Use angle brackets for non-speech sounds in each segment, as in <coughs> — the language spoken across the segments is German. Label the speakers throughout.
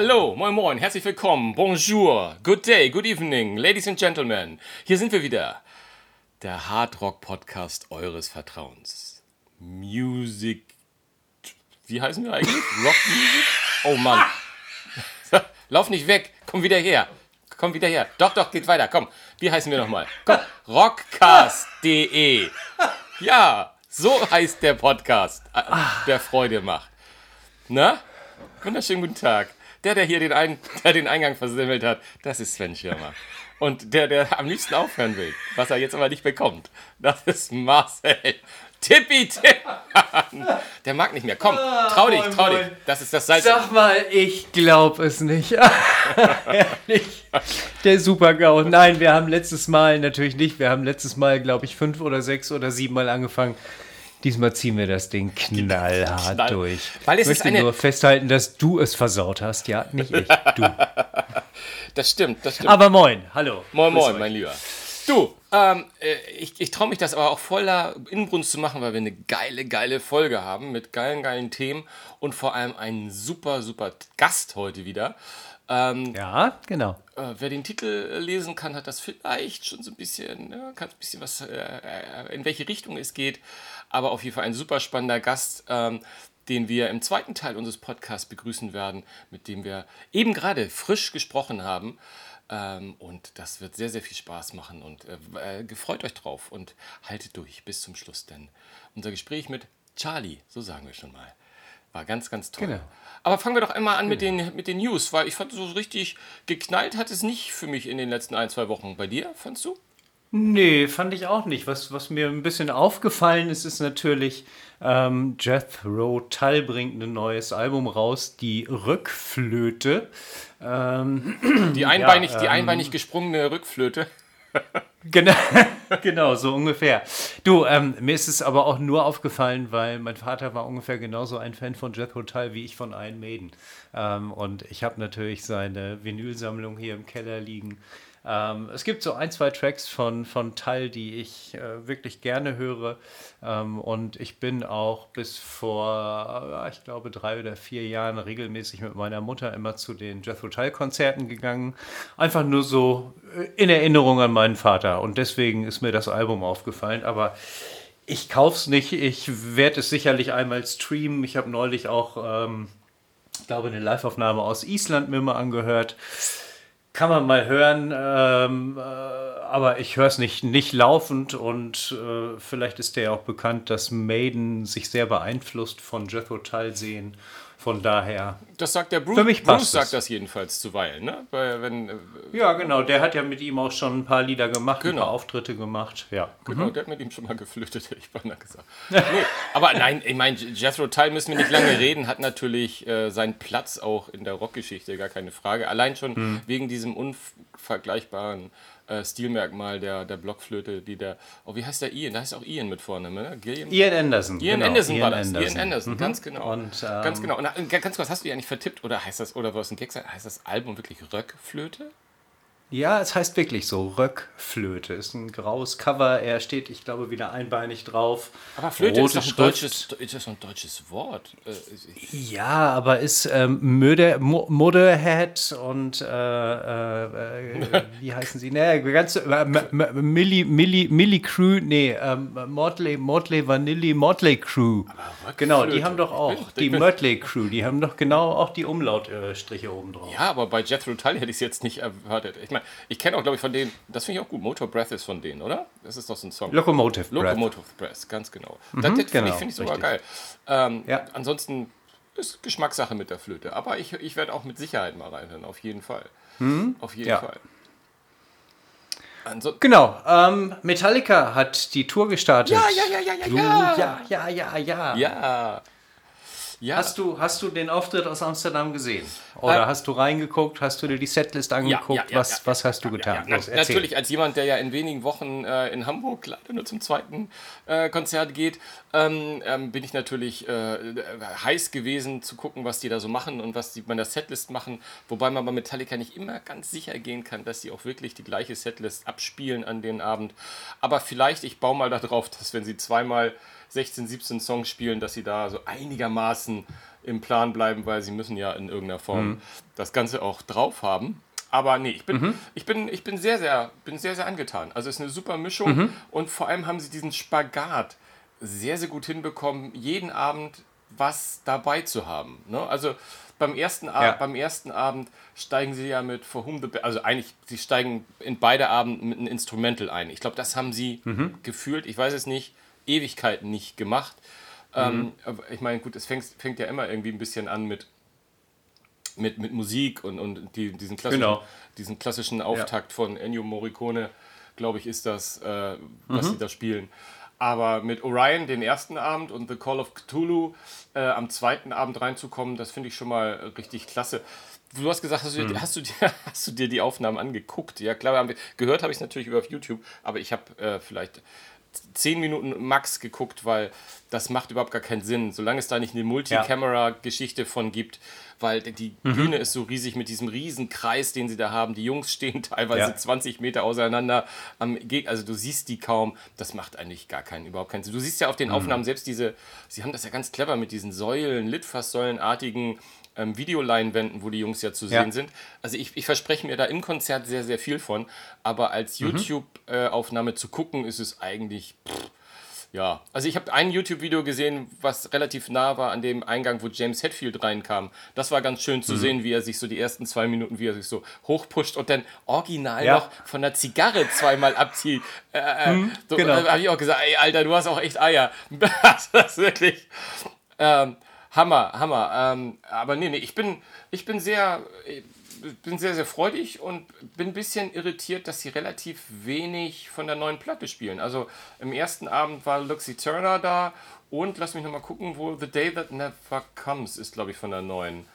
Speaker 1: Hallo, moin moin, herzlich willkommen, bonjour, good day, good evening, ladies and gentlemen. Hier sind wir wieder. Der Hardrock Podcast eures Vertrauens. Music. Wie heißen wir eigentlich? <laughs> Rock Music? Oh Mann. <laughs> Lauf nicht weg, komm wieder her. Komm wieder her. Doch, doch, geht weiter. Komm, wie heißen wir nochmal? Komm, <laughs> rockcast.de. Ja, so heißt der Podcast, äh, der Freude macht. Na? Wunderschönen guten Tag. Der, der hier den, Ein der den Eingang versimmelt hat, das ist Sven Schirmer. Und der, der am liebsten aufhören will, was er jetzt aber nicht bekommt, das ist Marcel. Tippi Tipp. Der mag nicht mehr. Komm, trau dich, trau dich. Das ist das Salz.
Speaker 2: Sag mal, ich glaub es nicht. <laughs> Ehrlich. Der Super-GAU. Nein, wir haben letztes Mal natürlich nicht. Wir haben letztes Mal, glaube ich, fünf oder sechs oder sieben Mal angefangen. Diesmal ziehen wir das Ding <laughs> knallhart
Speaker 1: Knall.
Speaker 2: durch.
Speaker 1: Weil es
Speaker 2: ich möchte nur festhalten, dass du es versaut hast. Ja, nicht ich. Du. <laughs>
Speaker 1: Das stimmt, das stimmt.
Speaker 2: Aber moin, hallo.
Speaker 1: Moin, moin,
Speaker 2: euch.
Speaker 1: mein Lieber. Du, ähm, äh, ich, ich traue mich das aber auch voller Inbrunst zu machen, weil wir eine geile, geile Folge haben mit geilen, geilen Themen und vor allem einen super, super Gast heute wieder. Ähm,
Speaker 2: Ja, genau.
Speaker 1: äh, wer den Titel lesen kann, hat das vielleicht schon so ein bisschen, ja, kann ein bisschen was, äh, äh, in welche Richtung es geht. Aber auf jeden Fall ein super spannender Gast, ähm, den wir im zweiten Teil unseres Podcasts begrüßen werden, mit dem wir eben gerade frisch gesprochen haben. Ähm, und das wird sehr, sehr viel Spaß machen und äh, äh, gefreut euch drauf und haltet durch bis zum Schluss, denn unser Gespräch mit Charlie, so sagen wir schon mal, war ganz, ganz toll.
Speaker 2: Genau.
Speaker 1: Aber fangen wir doch einmal an mit, den, mit den News, weil ich fand, so richtig geknallt hat es nicht für mich in den letzten ein, zwei Wochen. Bei dir, fandst du?
Speaker 2: Nee, fand ich auch nicht. Was, was mir ein bisschen aufgefallen ist, ist natürlich, ähm, Jethro Tull bringt ein neues Album raus, die Rückflöte. Ähm, <clears throat>
Speaker 1: Die einbeinig, die
Speaker 2: ähm,
Speaker 1: einbeinig gesprungene Rückflöte. <laughs>
Speaker 2: genau, <laughs> genau, so ungefähr. Du, ähm, mir ist es aber auch nur aufgefallen, weil mein Vater war ungefähr genauso ein Fan von Jethro Tull wie ich von Iron Maiden. Ähm, und ich habe natürlich seine Vinylsammlung hier im Keller liegen. Ähm, es gibt so ein, zwei Tracks von, von Tull, die ich äh, wirklich gerne höre. Ähm, und ich bin auch bis vor, äh, ich glaube, drei oder vier Jahren regelmäßig mit meiner Mutter immer zu den Jethro Tull-Konzerten gegangen. Einfach nur so äh, in Erinnerung an meinen Vater. Und deswegen ist mir das Album aufgefallen. Aber ich kauf's nicht. Ich werde es sicherlich einmal streamen. Ich habe neulich auch, ähm, ich glaube, eine Live-Aufnahme aus Island mir mal angehört. Kann man mal hören, ähm, äh, aber ich höre es nicht, nicht laufend und äh, vielleicht ist der ja auch bekannt, dass Maiden sich sehr beeinflusst von Jethro Tull sehen. Von daher.
Speaker 1: Das sagt der Bruce.
Speaker 2: Für mich
Speaker 1: Bruce sagt
Speaker 2: es.
Speaker 1: das jedenfalls zuweilen, ne? Weil, wenn, äh,
Speaker 2: Ja, genau, der hat ja mit ihm auch schon ein paar Lieder gemacht,
Speaker 1: Genau.
Speaker 2: ein paar Auftritte gemacht. Ja.
Speaker 1: Genau, der hat mit ihm schon mal geflötet, <laughs> hätte ich beinahe gesagt. nee, aber nein, ich meine, Jethro Tull müssen wir nicht lange <laughs> reden, hat natürlich äh, seinen Platz auch in der Rockgeschichte, gar keine Frage. Allein schon
Speaker 2: Hm.
Speaker 1: wegen diesem unvergleichbaren äh, Stilmerkmal der, der Blockflöte, die der, oh, wie heißt der Ian? Da heißt auch Ian mit vorne, ne? Gilliam?
Speaker 2: Ian Anderson.
Speaker 1: Ian
Speaker 2: genau,
Speaker 1: Anderson
Speaker 2: Ian
Speaker 1: war das.
Speaker 2: Anderson.
Speaker 1: Ian Anderson, ganz genau.
Speaker 2: Und, ähm,
Speaker 1: ganz genau. Und äh, ganz kurz, hast du ja nicht vertippt oder heißt das, oder was ein Gag sein, heißt das Album wirklich Röckflöte?
Speaker 2: Ja, es heißt wirklich so. Röckflöte ist ein graues Cover. Er steht, ich glaube, wieder einbeinig drauf.
Speaker 1: Aber Flöte ist
Speaker 2: Rote
Speaker 1: doch ein deutsches, ist das ein deutsches Wort. Äh,
Speaker 2: Ja, aber ist ähm, Mo- Motherhead und äh, äh, äh, <laughs> wie heißen sie? Nee, ganz äh, Milli, Milli, Milli Crew, nee, ähm, Motley, Motley Vanilli, Motley Crew. Genau, die haben doch auch, die Motley Crew, die haben doch genau auch die Umlautstriche oben drauf.
Speaker 1: Ja, aber bei Jethro Tull hätte ich es jetzt nicht erwartet. Ich meine, ich kenne auch, glaube ich, von denen, das finde ich auch gut, Motor Breath ist von denen, oder? Das ist doch so ein Song.
Speaker 2: Locomotive Breath.
Speaker 1: Locomotive Breath, ganz genau. das das finde
Speaker 2: genau,
Speaker 1: ich, find ich sogar
Speaker 2: richtig.
Speaker 1: geil. Ähm,
Speaker 2: Ja.
Speaker 1: Ansonsten ist Geschmackssache mit der Flöte. Aber ich, ich werde auch mit Sicherheit mal reinhören, auf jeden Fall. Auf jeden
Speaker 2: Mhm. Ja.
Speaker 1: Fall. Anso
Speaker 2: Genau, ähm, Metallica hat die Tour gestartet.
Speaker 1: ja, ja, ja, ja, ja, ja.
Speaker 2: ja, ja, ja, ja.
Speaker 1: Ja. Ja.
Speaker 2: Hast du, hast du den Auftritt aus Amsterdam gesehen? Oder
Speaker 1: Äh,
Speaker 2: hast du reingeguckt? Hast du dir die Setlist angeguckt? was, was hast du getan?
Speaker 1: Ja, na, natürlich, als jemand, der ja in wenigen Wochen äh, in Hamburg leider nur zum zweiten äh, Konzert geht, ähm, ähm, bin ich natürlich äh, heiß gewesen zu gucken, was die da so machen und was die bei der Setlist machen. Wobei man bei Metallica nicht immer ganz sicher gehen kann, dass sie auch wirklich die gleiche Setlist abspielen an den Abend. Aber vielleicht, ich baue mal darauf, dass wenn sie zweimal 16, 17 Songs spielen, dass sie da so einigermaßen im Plan bleiben, weil sie müssen ja in irgendeiner Form mhm. das Ganze auch drauf haben. Aber nee, ich bin, mhm. ich bin, ich bin sehr, sehr, bin sehr, sehr angetan. Also es ist eine super Mischung mhm. und vor allem haben sie diesen Spagat sehr, sehr gut hinbekommen, jeden Abend was dabei zu haben. Ne? Also beim ersten, ja. beim ersten Abend steigen sie ja mit For Whom the also eigentlich, sie steigen in beide Abenden mit einem Instrumental ein. Ich glaube, das haben sie mhm. gefühlt, ich weiß es nicht, Ewigkeiten nicht gemacht. Ähm, mhm. ich meine, gut, es fängt, fängt ja immer irgendwie ein bisschen an mit, mit, mit Musik und, und die, diesen, klassischen, genau. diesen klassischen Auftakt ja. von Ennio Morricone, glaube ich, ist das, äh, was mhm. sie da spielen. Aber mit Orion den ersten Abend und The Call of Cthulhu äh, am zweiten Abend reinzukommen, das finde ich schon mal richtig klasse. Du hast gesagt, hast du, hm. hast, du dir, <laughs> hast du dir die Aufnahmen angeguckt? Ja, klar, gehört habe ich es natürlich über YouTube, aber ich habe äh, vielleicht zehn Minuten max geguckt, weil das macht überhaupt gar keinen Sinn, solange es da nicht eine Multicamera-Geschichte von gibt, weil die mhm. Bühne ist so riesig mit diesem riesen Kreis, den sie da haben. Die Jungs <laughs> stehen teilweise ja. 20 Meter auseinander am Gegner, also du siehst die kaum. Das macht eigentlich gar keinen, überhaupt keinen Sinn. Du siehst ja auf den mhm. Aufnahmen selbst diese, sie haben das ja ganz clever mit diesen Säulen, Litfaßsäulenartigen ähm, Videoleinwänden, wo die Jungs ja zu ja. sehen sind. Also ich, ich, verspreche mir da im Konzert sehr, sehr viel von, aber als mhm. YouTube-Aufnahme äh, zu gucken, ist es eigentlich. Pff, ja, also ich habe ein YouTube-Video gesehen, was relativ nah war an dem Eingang, wo James Hetfield reinkam. Das war ganz schön zu mhm. sehen, wie er sich so die ersten zwei Minuten, wie er sich so hochpusht und dann original ja. noch von der Zigarre zweimal abzieht. Äh, äh mhm, so, genau. Da habe ich auch gesagt, ey, Alter, du hast auch echt Eier. <laughs> das ist wirklich. Ähm, Hammer, Hammer. Ähm, aber nee, nee, ich bin, ich bin sehr, bin sehr, sehr freudig und bin ein bisschen irritiert, dass sie relativ wenig von der neuen Platte spielen. Also im ersten Abend war Luxie Turner da und lass mich nochmal gucken, wo The Day That Never Comes ist, glaube ich, von der neuen.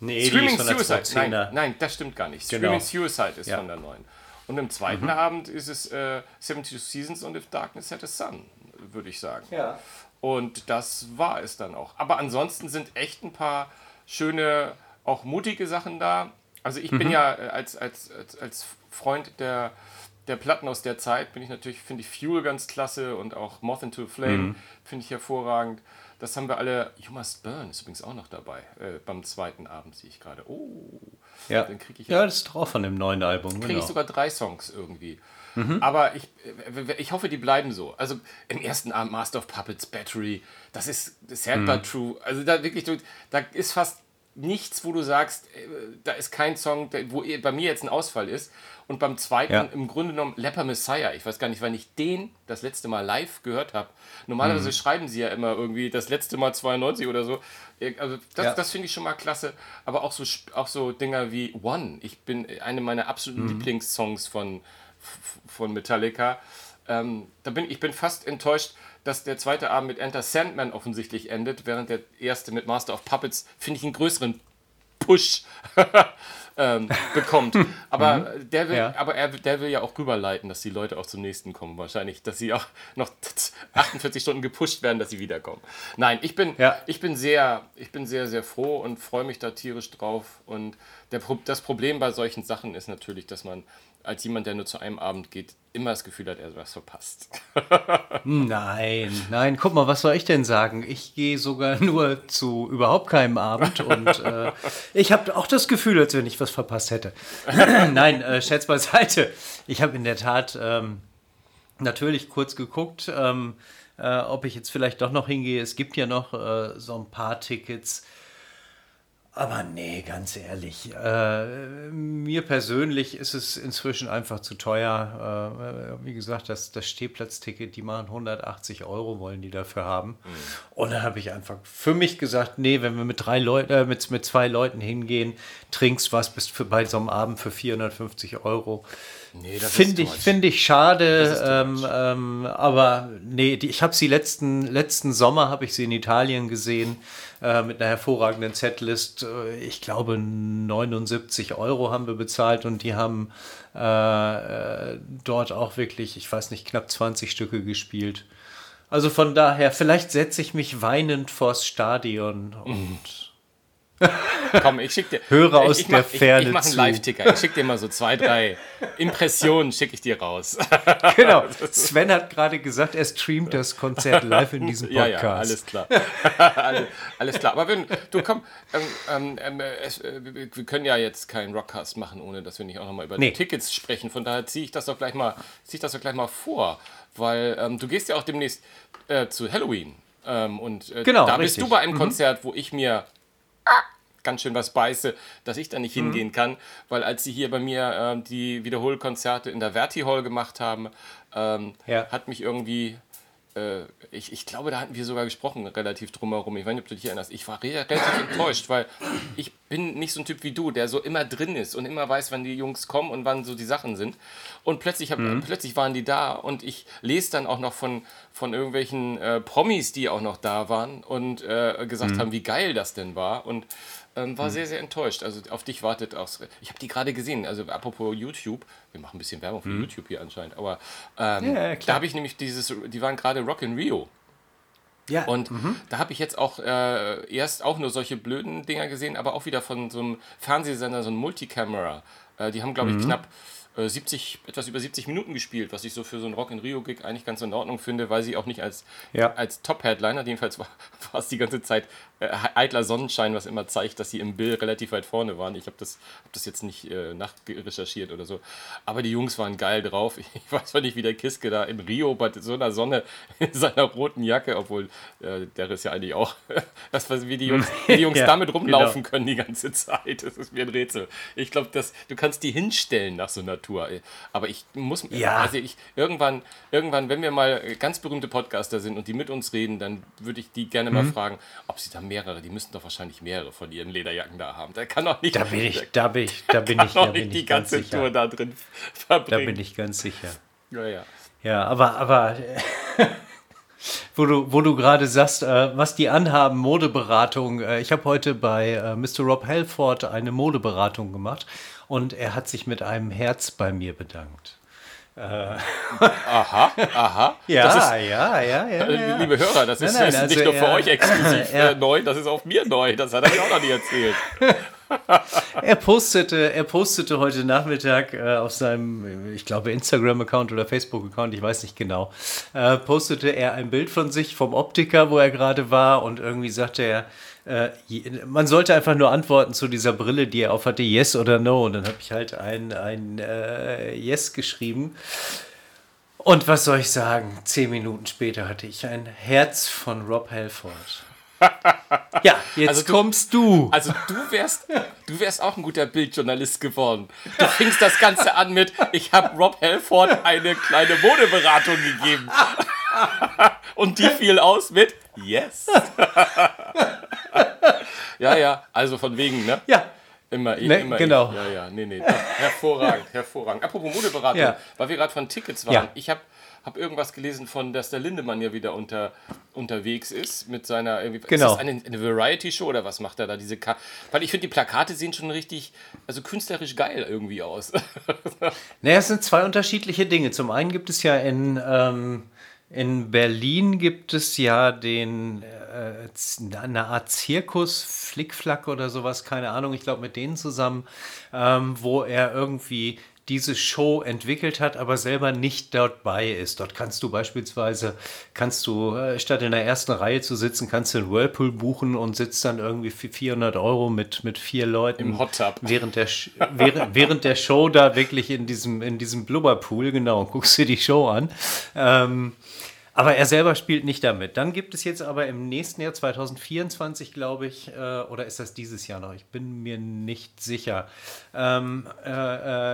Speaker 1: Nee, Screaming Suicide. Nein, nein, das stimmt gar nicht. Genau. Screaming Suicide ist ja. von der neuen. Und im zweiten mhm. Abend ist es äh, 72 Seasons und If Darkness Had a Sun, würde ich sagen. Ja. Und das war es dann auch. Aber ansonsten sind echt ein paar schöne, auch mutige Sachen da. Also ich mhm. bin ja äh, als, als, als, als Freund der, der Platten aus der Zeit, bin ich natürlich, finde ich Fuel ganz klasse und auch Moth into a Flame mhm. finde ich hervorragend. Das haben wir alle. You Must Burn ist übrigens auch noch dabei. Äh, beim zweiten Abend sehe ich gerade. Oh,
Speaker 2: ja. dann kriege ich. Ja, das ist drauf von dem neuen Album.
Speaker 1: Kriege genau. ich sogar drei Songs irgendwie. Mhm. Aber ich, ich hoffe, die bleiben so. Also im ersten Abend Master of Puppets, Battery, das ist Sad mhm. but True. Also da wirklich, da ist fast nichts, wo du sagst, äh, da ist kein Song, wo bei mir jetzt ein Ausfall ist. Und beim zweiten ja. im Grunde genommen Leper Messiah. Ich weiß gar nicht, wann ich den das letzte Mal live gehört habe. Normalerweise mhm. schreiben sie ja immer irgendwie das letzte Mal 92 oder so. Also das, ja. das finde ich schon mal klasse. Aber auch so, auch so Dinger wie One. Ich bin eine meiner absoluten mhm. Lieblingssongs von, von Metallica. Ähm, da bin, ich bin fast enttäuscht, dass der zweite Abend mit Enter Sandman offensichtlich endet, während der erste mit Master of Puppets, finde ich, einen größeren Push <laughs> ähm, bekommt. <laughs> Aber, mhm. der will, ja. aber er, der will ja auch rüberleiten, dass die Leute auch zum nächsten kommen. Wahrscheinlich, dass sie auch noch <laughs> 48 Stunden gepusht werden, dass sie wiederkommen. Nein, ich bin, ja. ich bin, sehr, ich bin sehr, sehr froh und freue mich da tierisch drauf. Und der, das Problem bei solchen Sachen ist natürlich, dass man als jemand, der nur zu einem Abend geht, immer das Gefühl hat, er hat was verpasst.
Speaker 2: nein, nein, guck mal, was soll ich denn sagen? Ich gehe sogar <laughs> nur zu überhaupt keinem Abend und äh, ich habe auch das Gefühl, als wenn ich was verpasst hätte. <laughs> nein, äh, Scherz beiseite. Ich habe in der Tat ähm, natürlich kurz geguckt, ähm, äh, ob ich jetzt vielleicht doch noch hingehe. Es gibt ja noch äh, so ein paar Tickets aber nee, ganz ehrlich, äh, mir persönlich ist es inzwischen einfach zu teuer. Äh, wie gesagt, das, das Stehplatzticket, die machen 180 Euro, wollen die dafür haben. Mhm. Und dann habe ich einfach für mich gesagt, nee, wenn wir mit drei Leuten, äh, mit, mit zwei Leuten hingehen, trinkst was, bist für, bei so einem Abend für 450 Euro. Nee, Finde ich, find ich schade, ähm, ähm, aber nee, die, ich habe sie letzten, letzten Sommer, habe ich sie in Italien gesehen, äh, mit einer hervorragenden Setlist. Äh, ich glaube 79 Euro haben wir bezahlt und die haben äh, äh, dort auch wirklich, ich weiß nicht, knapp 20 Stücke gespielt. Also von daher, vielleicht setze ich mich weinend vors Stadion und <laughs> <laughs>
Speaker 1: Komm, ich schick dir.
Speaker 2: Höre aus
Speaker 1: ich, ich
Speaker 2: der
Speaker 1: mach,
Speaker 2: Ferne
Speaker 1: Ich, ich mache einen. Live-Ticker. Ich schicke dir mal so zwei, drei Impressionen, schicke ich dir raus. <laughs>
Speaker 2: Genau. Sven hat gerade gesagt, er streamt das Konzert live in diesem <laughs>
Speaker 1: Ja,
Speaker 2: Podcast.
Speaker 1: ja, alles klar. alles, klar. Aber wenn, du komm, ähm, ähm, ähm, es, äh, wir können ja jetzt keinen Rockcast machen, ohne dass wir nicht auch nochmal über
Speaker 2: Nee.
Speaker 1: die Tickets sprechen. Von daher ziehe ich das doch gleich mal, ziehe ich das doch gleich mal vor. Weil ähm, du gehst ja auch demnächst äh, zu Halloween. Ähm, und äh,
Speaker 2: Genau,
Speaker 1: da bist
Speaker 2: richtig.
Speaker 1: du bei einem Konzert, wo ich mir ganz schön was beiße, dass ich da nicht
Speaker 2: Mhm.
Speaker 1: hingehen kann, weil als sie hier bei mir ähm, die Wiederholkonzerte in der Verti Hall gemacht haben, ähm,
Speaker 2: Ja.
Speaker 1: hat mich irgendwie, äh, ich, ich glaube, da hatten wir sogar gesprochen, relativ drumherum. Ich weiß nicht, ob du dich erinnerst. Ich war re relativ <coughs> enttäuscht, weil ich bin nicht so ein Typ wie du, der so immer drin ist und immer weiß, wann die Jungs kommen und wann so die Sachen sind. Und plötzlich, hab, plötzlich waren die da und ich lese dann auch noch von, von irgendwelchen äh, Promis, die auch noch da waren und äh, gesagt haben, wie geil das denn war. Und ähm, war sehr, sehr enttäuscht. Also auf dich wartet auch. Ich habe die gerade gesehen. Also apropos YouTube, wir machen ein bisschen Werbung für YouTube hier anscheinend, aber ähm,
Speaker 2: Ja,
Speaker 1: da habe ich nämlich dieses, die waren gerade Rock in Rio.
Speaker 2: Ja.
Speaker 1: Und da habe ich jetzt auch äh, erst auch nur solche blöden Dinger gesehen, aber auch wieder von so einem Fernsehsender, so ein Multicamera. Äh, die haben, glaube ich, knapp äh, 70, etwas über 70 Minuten gespielt, was ich so für so einen Rock in Rio-Gig eigentlich ganz in Ordnung finde, weil sie auch nicht als,
Speaker 2: Ja.
Speaker 1: als Top-Headliner, jedenfalls war, <laughs> war es die ganze Zeit äh, eitler Sonnenschein, was immer zeigt, dass sie im Bild relativ weit vorne waren. Ich habe das, hab das jetzt nicht äh, nachrecherchiert oder so. Aber die Jungs waren geil drauf. <laughs> Ich weiß zwar nicht, wie der Kiske da in Rio bei so einer Sonne <laughs> in seiner roten Jacke, obwohl äh, der ist ja eigentlich auch, das, was, wie die Jungs, wie die Jungs
Speaker 2: Ja,
Speaker 1: damit rumlaufen
Speaker 2: genau.
Speaker 1: können die ganze Zeit. Das ist mir ein Rätsel. Ich glaube, du kannst die hinstellen nach so einer Tour. Ey. Aber ich muss,
Speaker 2: Ja.
Speaker 1: also ich, irgendwann, irgendwann, wenn wir mal ganz berühmte Podcaster sind und die mit uns reden, dann würde ich die gerne
Speaker 2: Mhm.
Speaker 1: mal fragen, ob sie da mehrere, die müssten doch wahrscheinlich mehrere von ihren Lederjacken da haben. Da kann doch nicht,
Speaker 2: Da bin <laughs> ich, da bin ich, da bin ich, da bin
Speaker 1: nicht die
Speaker 2: ich ganz
Speaker 1: ganze
Speaker 2: sicher.
Speaker 1: Tour da drin <laughs>
Speaker 2: Da
Speaker 1: verbringen.
Speaker 2: bin ich ganz sicher.
Speaker 1: Ja, ja.
Speaker 2: Ja, aber, aber <laughs> wo du, wo du gerade sagst, äh, was die anhaben, Modeberatung. Äh, ich habe heute bei äh, Mr. Rob Halford eine Modeberatung gemacht und er hat sich mit einem Herz bei mir bedankt.
Speaker 1: Aha, aha. <laughs>
Speaker 2: Ja,
Speaker 1: ist,
Speaker 2: ja, ja, ja,
Speaker 1: äh,
Speaker 2: ja.
Speaker 1: Liebe Hörer, das ist,
Speaker 2: nein,
Speaker 1: das ist
Speaker 2: also
Speaker 1: nicht nur für
Speaker 2: er-
Speaker 1: euch exklusiv <laughs>
Speaker 2: er-
Speaker 1: äh, neu, das ist auch mir neu. Das hat er mir auch noch nie erzählt. <laughs>
Speaker 2: Er postete, er postete heute Nachmittag äh, auf seinem, ich glaube, Instagram-Account oder Facebook-Account, ich weiß nicht genau, äh, postete er ein Bild von sich vom Optiker, wo er gerade war und irgendwie sagte er, äh, man sollte einfach nur antworten zu dieser Brille, die er aufhatte, yes oder no. Und dann habe ich halt ein, ein äh, Yes geschrieben. Und was soll ich sagen? Zehn Minuten später hatte ich ein Herz von Rob Halford. <laughs> Ja, jetzt
Speaker 1: Also du-
Speaker 2: kommst du.
Speaker 1: Also du wärst, du wärst auch ein guter Bildjournalist geworden. Du fingst das Ganze an mit, ich habe Rob Halford eine kleine Modeberatung gegeben. <laughs> Und die fiel aus mit Yes. <laughs> Ja, ja, also von wegen, ne?
Speaker 2: Ja,
Speaker 1: Immer ich,
Speaker 2: Ne,
Speaker 1: immer
Speaker 2: genau.
Speaker 1: ich. Ja, ja, nee, nee. Hervorragend, <laughs> hervorragend. Apropos Modeberatung,
Speaker 2: Ja.
Speaker 1: weil wir gerade von Tickets waren.
Speaker 2: Ja.
Speaker 1: Ich habe hab irgendwas gelesen von, dass der Lindemann ja wieder unter, unterwegs ist mit seiner, irgendwie,
Speaker 2: Genau.
Speaker 1: ist das eine, eine Variety-Show oder was macht er da? Diese Ka Weil ich finde, die Plakate sehen schon richtig, also künstlerisch geil irgendwie aus. <laughs>
Speaker 2: Naja, es sind zwei unterschiedliche Dinge. Zum einen gibt es ja in, ähm, in Berlin gibt es ja den äh, eine Art Zirkus, Flickflack oder sowas, keine Ahnung, ich glaube mit denen zusammen, ähm, wo er irgendwie diese Show entwickelt hat, aber selber nicht dort bei ist. Dort kannst du beispielsweise, kannst du, äh, statt in der ersten Reihe zu sitzen, kannst du einen Whirlpool buchen und sitzt dann irgendwie für 400 Euro mit, mit vier Leuten
Speaker 1: Im Hot Tub.
Speaker 2: während der, während, während der Show da wirklich in diesem, in diesem Blubberpool, genau, und guckst dir die Show an. Ähm, aber er selber spielt nicht damit. Dann gibt es jetzt aber im nächsten Jahr, 2024, glaube ich, äh, oder ist das dieses Jahr noch? Ich bin mir nicht sicher. Ähm, äh,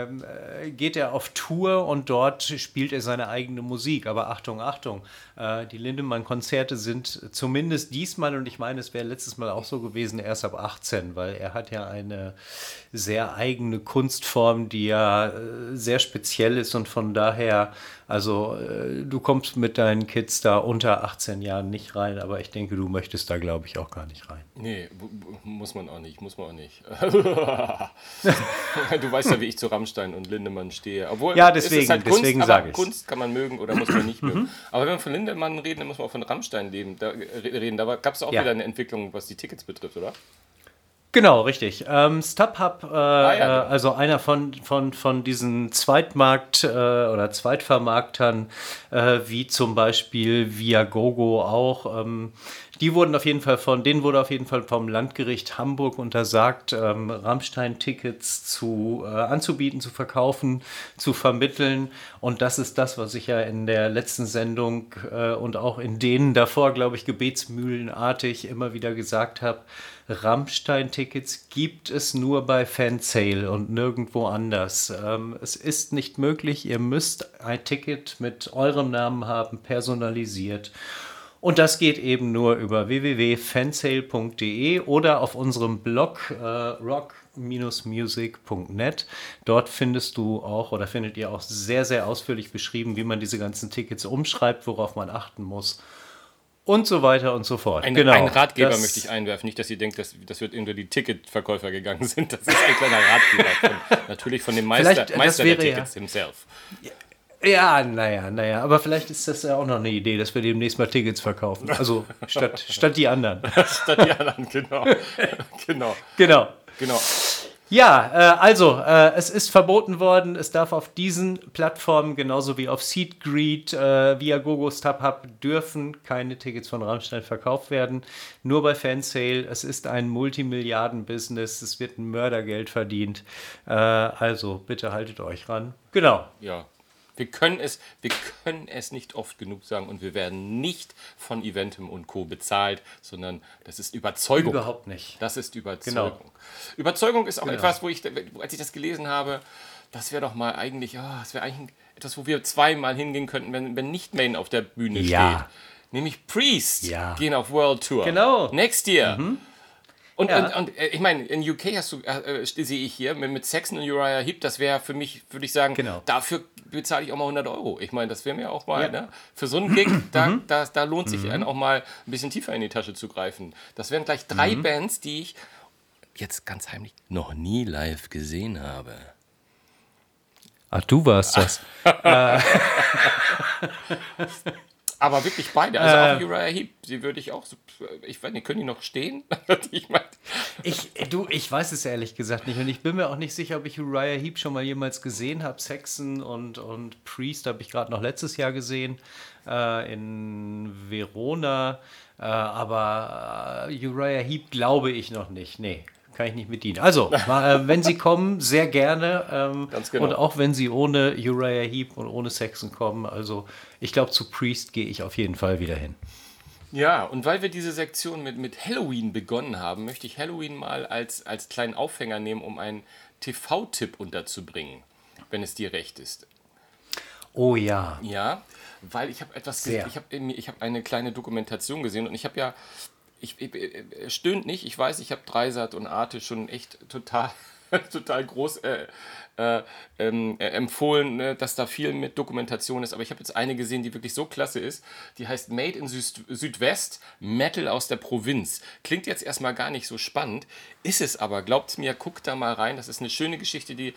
Speaker 2: ähm, äh, geht er auf Tour und dort spielt er seine eigene Musik. Aber Achtung, Achtung, äh, die Lindemann-Konzerte sind zumindest diesmal, und ich meine, es wäre letztes Mal auch so gewesen, erst ab 18, weil er hat ja eine sehr eigene Kunstform, die ja äh, sehr speziell ist und von daher, also äh, du kommst mit deinen Kids da unter 18 Jahren nicht rein, aber ich denke, du möchtest da, glaube ich, auch gar nicht rein.
Speaker 1: nee, muss man auch nicht, muss man auch nicht. <laughs> du weißt ja, wie ich zu Rammstein und Lindemann stehe. Obwohl,
Speaker 2: Ja, deswegen-
Speaker 1: halt
Speaker 2: deswegen
Speaker 1: aber
Speaker 2: sag ich's.
Speaker 1: Kunst kann man mögen oder muss man nicht mögen. Aber wenn wir von Lindemann reden, dann muss man auch von Rammstein leben, da, äh, reden. Da gab es auch
Speaker 2: Ja.
Speaker 1: wieder eine Entwicklung, was die Tickets betrifft, oder?
Speaker 2: Genau, richtig. Ähm, StubHub, äh, ah, ja, genau. also einer von, von, von diesen Zweitmarkt- äh, oder Zweitvermarktern, äh, wie zum Beispiel Viagogo auch, ähm, die wurden auf jeden Fall von, denen wurde auf jeden Fall vom Landgericht Hamburg untersagt, ähm, Rammstein-Tickets zu, äh, anzubieten, zu verkaufen, zu vermitteln. Und das ist das, was ich ja in der letzten Sendung äh, und auch in denen davor, glaube ich, gebetsmühlenartig immer wieder gesagt habe. Rammstein-Tickets gibt es nur bei Fansale und nirgendwo anders. Ähm, es ist nicht möglich. Ihr müsst ein Ticket mit eurem Namen haben, personalisiert. Und das geht eben nur über www.fansale.de oder auf unserem Blog äh, rock-music.net. Dort findest du auch oder findet ihr auch sehr, sehr ausführlich beschrieben, wie man diese ganzen Tickets umschreibt, worauf man achten muss und so weiter und so fort.
Speaker 1: Ein, genau. Ein Ratgeber das möchte ich einwerfen. Nicht, dass ihr denkt, dass, das wird unter die Ticketverkäufer gegangen <laughs> sind. Das ist ein kleiner Ratgeber. Von, natürlich von dem Meister, Meister der Tickets ja. himself.
Speaker 2: Ja, naja, naja. Aber vielleicht ist das ja auch noch eine Idee, dass wir demnächst mal Tickets verkaufen. Also <laughs> statt, statt die anderen. <laughs> statt die anderen, genau. <laughs> genau. Genau. Genau. Ja, äh, also, äh, es ist verboten worden, es darf auf diesen Plattformen genauso wie auf SeatGreed, äh, via Gogo StubHub dürfen keine Tickets von Rammstein verkauft werden. Nur bei Fansale. Es ist ein Multimilliarden-Business, es wird ein Mördergeld verdient. Äh, also, bitte haltet euch ran. Genau.
Speaker 1: Ja, wir können, es, wir können es nicht oft genug sagen und wir werden nicht von Eventim und Co. bezahlt, sondern das ist Überzeugung.
Speaker 2: Überhaupt nicht.
Speaker 1: Das ist Überzeugung. Genau. Überzeugung ist auch genau. etwas, wo ich, als ich das gelesen habe, das wäre doch mal eigentlich, oh, das wäre eigentlich etwas, wo wir zweimal hingehen könnten, wenn, wenn nicht Main auf der Bühne ja. steht. Nämlich Priest ja. gehen auf World Tour.
Speaker 2: Genau.
Speaker 1: Next year. Mhm. Und, ja. und, und, äh, ich meine, in UK hast du, äh, äh, sehe ich hier, mit, mit Saxon und Uriah Heep, das wäre für mich, würde ich sagen, genau. dafür bezahle ich auch mal 100 Euro. Ich meine, das wäre mir auch mal, ja. ne? für so einen Gig, <clears throat> da, mhm. da, da lohnt sich mhm. auch mal ein bisschen tiefer in die Tasche zu greifen. Das wären gleich drei mhm. Bands, die ich jetzt ganz heimlich noch nie live gesehen habe.
Speaker 2: Ach, du warst das. <laughs> Äh. <laughs> <laughs>
Speaker 1: Aber wirklich beide. Also äh, auch Uriah Heep, die würde ich auch, ich weiß nicht, können die noch stehen? <laughs>
Speaker 2: ich, mein. ich, du, ich weiß es ehrlich gesagt nicht. Und ich bin mir auch nicht sicher, ob ich Uriah Heep schon mal jemals gesehen habe. Saxon und, und Priest habe ich gerade noch letztes Jahr gesehen äh, in Verona. Äh, aber äh, Uriah Heep glaube ich noch nicht. Nee, kann ich nicht mit dienen. Also, mal, äh, wenn Sie kommen, sehr gerne. Ähm, Ganz genau. Und auch wenn Sie ohne Uriah Heep und ohne Saxon kommen. Also, ich glaube, zu Priest gehe ich auf jeden Fall wieder hin.
Speaker 1: Ja, und weil wir diese Sektion mit, mit Halloween begonnen haben, möchte ich Halloween mal als, als kleinen Aufhänger nehmen, um einen TV-Tipp unterzubringen, wenn es dir recht ist.
Speaker 2: Oh ja.
Speaker 1: Ja, weil ich habe etwas, Sehr. ich habe ich habe eine kleine Dokumentation gesehen und ich habe ja ich, ich, er stöhnt nicht. Ich weiß, ich habe Dreisat und Arte schon echt total, <laughs> total groß äh, äh, ähm, äh, empfohlen, ne, dass da viel mit Dokumentation ist. Aber ich habe jetzt eine gesehen, die wirklich so klasse ist. Die heißt Made in Süd Südwest, Metal aus der Provinz. Klingt jetzt erstmal gar nicht so spannend, ist es aber. Glaubt mir, guckt da mal rein. Das ist eine schöne Geschichte, die,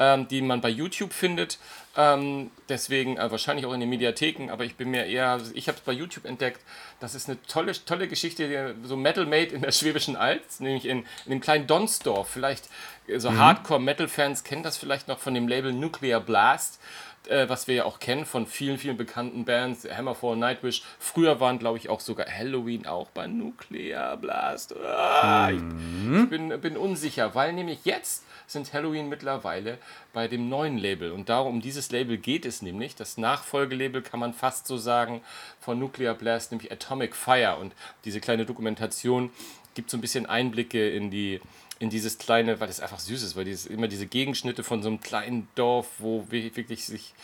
Speaker 1: ähm, die man bei YouTube findet. Ähm, deswegen äh, wahrscheinlich auch in den Mediatheken, aber ich bin mir eher, ich habe es bei YouTube entdeckt. Das ist eine tolle, tolle Geschichte, so Metal Made in der Schwäbischen Alz, nämlich in, in dem kleinen Donsdorf. Vielleicht so mhm. Hardcore-Metal-Fans kennen das vielleicht noch von dem Label Nuclear Blast, äh, was wir ja auch kennen von vielen, vielen bekannten Bands, Hammerfall, Nightwish. Früher waren, glaube ich, auch sogar Halloween auch bei Nuclear Blast. Ah, mhm. Ich bin, bin unsicher, weil nämlich jetzt sind Halloween mittlerweile bei dem neuen Label. Und darum, um dieses Label geht es nämlich. Das Nachfolgelabel kann man fast so sagen von Nuclear Blast, nämlich Atomic Fire. Und diese kleine Dokumentation gibt so ein bisschen Einblicke in die in dieses kleine, weil es einfach süß ist, weil dieses, immer diese Gegenschnitte von so einem kleinen Dorf, wo wirklich sich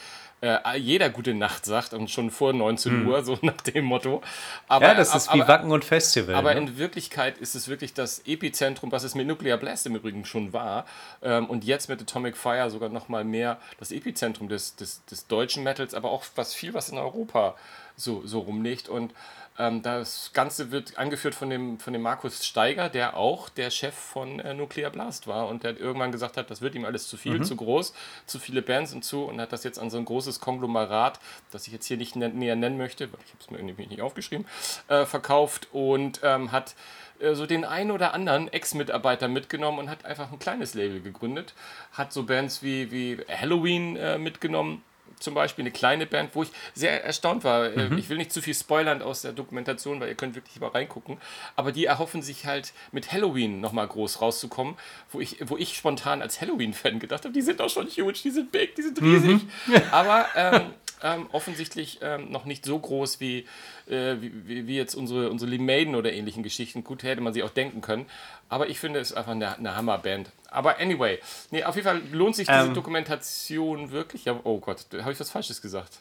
Speaker 1: äh, jeder gute Nacht sagt und schon vor 19 hm. Uhr, so <laughs> nach dem Motto.
Speaker 2: Aber, ja, das ist aber, wie Wacken und Festival.
Speaker 1: Aber ne? in Wirklichkeit ist es wirklich das Epizentrum, was es mit Nuclear Blast im Übrigen schon war ähm, und jetzt mit Atomic Fire sogar noch mal mehr das Epizentrum des, des, des deutschen Metals, aber auch was viel, was in Europa so, so rumlegt. Und das Ganze wird angeführt von dem, von dem Markus Steiger, der auch der Chef von äh, Nuclear Blast war und der irgendwann gesagt hat, das wird ihm alles zu viel, mhm. zu groß, zu viele Bands und zu und hat das jetzt an so ein großes Konglomerat, das ich jetzt hier nicht näher nennen möchte, weil ich habe es mir nämlich nicht aufgeschrieben, äh, verkauft und ähm, hat äh, so den einen oder anderen Ex-Mitarbeiter mitgenommen und hat einfach ein kleines Label gegründet. Hat so Bands wie, wie Halloween äh, mitgenommen zum Beispiel eine kleine Band, wo ich sehr erstaunt war. Äh, mhm. Ich will nicht zu viel spoilern aus der Dokumentation, weil ihr könnt wirklich mal reingucken. Aber die erhoffen sich halt mit Halloween nochmal groß rauszukommen, wo ich, wo ich spontan als Halloween-Fan gedacht habe, die sind doch schon huge, die sind big, die sind riesig. Mhm. Aber ähm, <laughs> ähm, offensichtlich ähm, noch nicht so groß wie, äh, wie, wie, jetzt unsere, unsere Lee Maiden oder ähnlichen Geschichten. Gut, hätte man sich auch denken können. Aber ich finde es einfach eine, eine Hammerband. Aber anyway, nee, auf jeden Fall lohnt sich diese ähm, Dokumentation wirklich. Ja, oh Gott, habe ich was Falsches gesagt?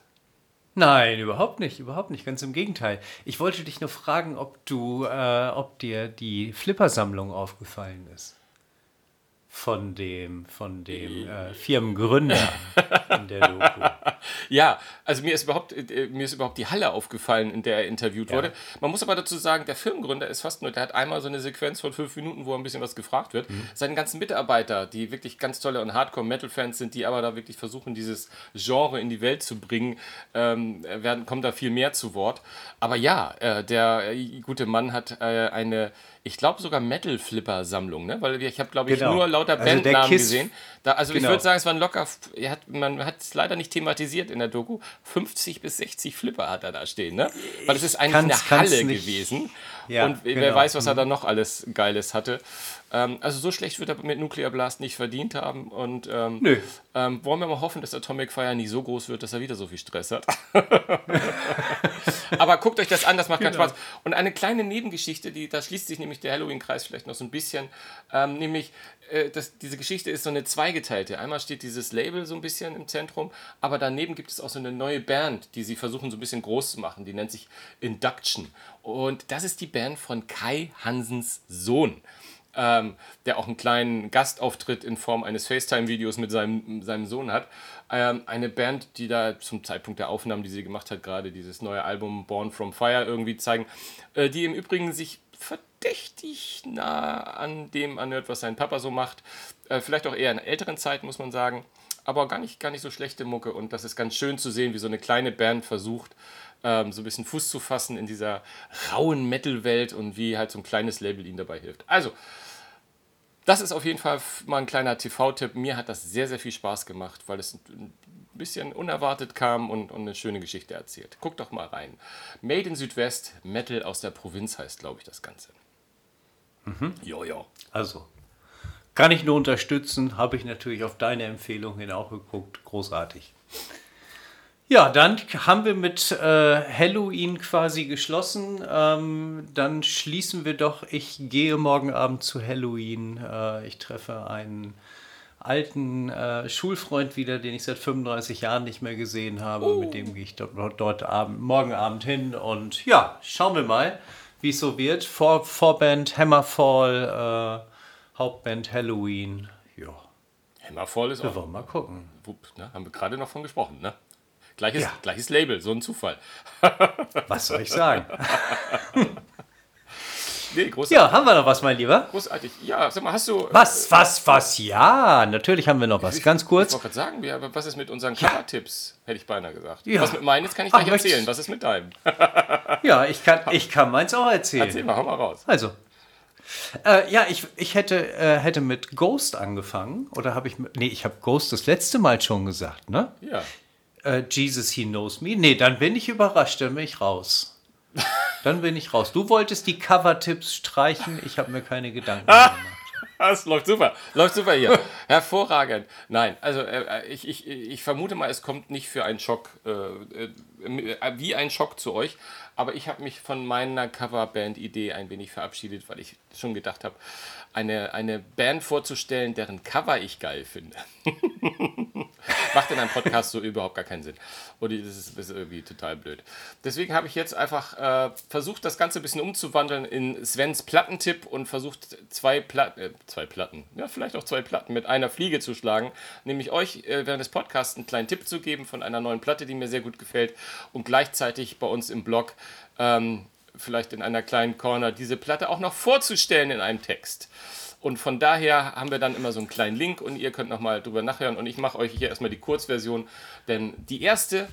Speaker 2: Nein, überhaupt nicht, überhaupt nicht, ganz im Gegenteil. Ich wollte dich nur fragen, ob du, äh, ob dir die Flippersammlung aufgefallen ist von dem, von dem äh, Firmengründer in der Doku. <laughs>
Speaker 1: Ja, also mir ist, überhaupt, äh, mir ist überhaupt die Halle aufgefallen, in der er interviewt ja. wurde. Man muss aber dazu sagen, der Firmengründer ist fast nur, der hat einmal so eine Sequenz von fünf Minuten, wo ein bisschen was gefragt wird. Mhm. Seine ganzen Mitarbeiter, die wirklich ganz tolle und Hardcore-Metal-Fans sind, die aber da wirklich versuchen, dieses Genre in die Welt zu bringen, ähm, werden, kommen da viel mehr zu Wort. Aber ja, äh, der äh, gute Mann hat äh, eine ich glaube sogar Metal-Flipper-Sammlung, ne? Weil ich habe, glaube ich, genau. nur lauter also Bandnamen gesehen. Da, also genau. ich würde sagen, es waren locker, hat, man hat es leider nicht thematisiert in der Doku, 50 bis 60 Flipper hat er da stehen, ne? Weil es ist eigentlich kann's, eine Halle gewesen. Ja, und genau. wer weiß, was er da noch alles Geiles hatte. Ähm, also so schlecht wird er mit Nuclear Blast nicht verdient haben. Und ähm, Nö. Ähm, wollen wir mal hoffen, dass Atomic Fire nicht so groß wird, dass er wieder so viel Stress hat. <laughs> Aber guckt euch das an, das macht genau. keinen Spaß. Und eine kleine Nebengeschichte, die, da schließt sich nämlich der Halloween-Kreis vielleicht noch so ein bisschen, ähm, nämlich äh, das, diese Geschichte ist so eine zweigeteilte. Einmal steht dieses Label so ein bisschen im Zentrum, aber daneben gibt es auch so eine neue Band, die sie versuchen so ein bisschen groß zu machen. Die nennt sich Induction. Und das ist die Band von Kai Hansens Sohn ähm, der auch einen kleinen Gastauftritt in Form eines FaceTime-Videos mit seinem, seinem Sohn hat. Ähm, eine Band, die da zum Zeitpunkt der Aufnahmen, die sie gemacht hat, gerade dieses neue Album Born from Fire irgendwie zeigen, äh, die im Übrigen sich verdächtig nah an dem anhört, was sein Papa so macht. Äh, vielleicht auch eher in älteren Zeiten, muss man sagen. Aber gar nicht, gar nicht so schlechte Mucke. Und das ist ganz schön zu sehen, wie so eine kleine Band versucht, ähm, so ein bisschen Fuß zu fassen in dieser rauen Metal-Welt und wie halt so ein kleines Label ihnen dabei hilft. Also, das ist auf jeden Fall mal ein kleiner TV-Tipp. Mir hat das sehr, sehr viel Spaß gemacht, weil es ein bisschen unerwartet kam und, und, eine schöne Geschichte erzählt. Guckt doch mal rein. Made in Südwest, Metal aus der Provinz heißt, glaube ich, das Ganze.
Speaker 2: Mhm. Jojo. Also, kann ich nur unterstützen. Habe ich natürlich auf deine Empfehlung hin auch geguckt. Großartig. Ja, dann haben wir mit äh, Halloween quasi geschlossen. Ähm, dann schließen wir doch, ich gehe morgen Abend zu Halloween. Äh, ich treffe einen alten äh, Schulfreund wieder, den ich seit 35 Jahren nicht mehr gesehen habe. Oh. Mit dem gehe ich dort, dort Abend, morgen Abend hin. Und ja, schauen wir mal, wie es so wird. Vor, Vorband Hammerfall, äh, Hauptband Halloween. Ja.
Speaker 1: Hammerfall ist wir auch. Wir wollen mal gucken. Wupp, ne? Haben wir gerade noch von gesprochen, ne? Gleiches, ja. gleiches Label, so ein Zufall.
Speaker 2: Was soll ich sagen? <laughs> nee, großartig. Ja, haben wir noch was, mein Lieber?
Speaker 1: Großartig. Ja, sag mal, hast du.
Speaker 2: Was, was, was? Ja, natürlich haben wir noch was. Ganz kurz.
Speaker 1: Ich wollte gerade sagen, was ist mit unseren Cover-Tipps? Hätte ich beinahe gesagt. Ja. Was mit meinen, jetzt kann ich gleich Ach, erzählen. Was ist mit deinem? <laughs>
Speaker 2: ja, ich kann, ich kann meins auch erzählen.
Speaker 1: Erzähl mal, hau mal raus.
Speaker 2: Also, äh, ja, ich, ich hätte, äh, hätte mit Ghost angefangen. Oder habe ich. Nee, ich habe Ghost das letzte Mal schon gesagt, ne?
Speaker 1: Ja
Speaker 2: äh, Jesus, He Knows Me. Nee, dann bin ich überrascht, dann bin ich raus. Dann bin ich raus. Du wolltest die Cover-Tipps streichen, ich habe mir keine Gedanken <laughs> gemacht.
Speaker 1: Das läuft super. Läuft super hier. <laughs> Hervorragend. Nein, also äh, ich, ich, ich vermute mal, es kommt nicht für einen Schock, äh, äh, wie ein Schock zu euch. Aber ich habe mich von meiner Coverband-Idee ein wenig verabschiedet, weil ich schon gedacht habe, eine, eine Band vorzustellen, deren Cover ich geil finde. <laughs> macht in einem Podcast so überhaupt gar keinen Sinn. Und das ist, ist irgendwie total blöd. Deswegen habe ich jetzt einfach äh, versucht, das Ganze ein bisschen umzuwandeln in Svens Plattentipp und versucht, zwei Platten, äh, zwei Platten, ja, vielleicht auch zwei Platten mit einer Fliege zu schlagen. Nämlich euch äh, während des Podcasts einen kleinen Tipp zu geben von einer neuen Platte, die mir sehr gut gefällt und gleichzeitig bei uns im Blog ähm, vielleicht in einer kleinen Corner diese Platte auch noch vorzustellen in einem Text. Und von daher haben wir dann immer so einen kleinen Link und ihr könnt nochmal drüber nachhören. Und ich mache euch hier erstmal die Kurzversion, denn die erste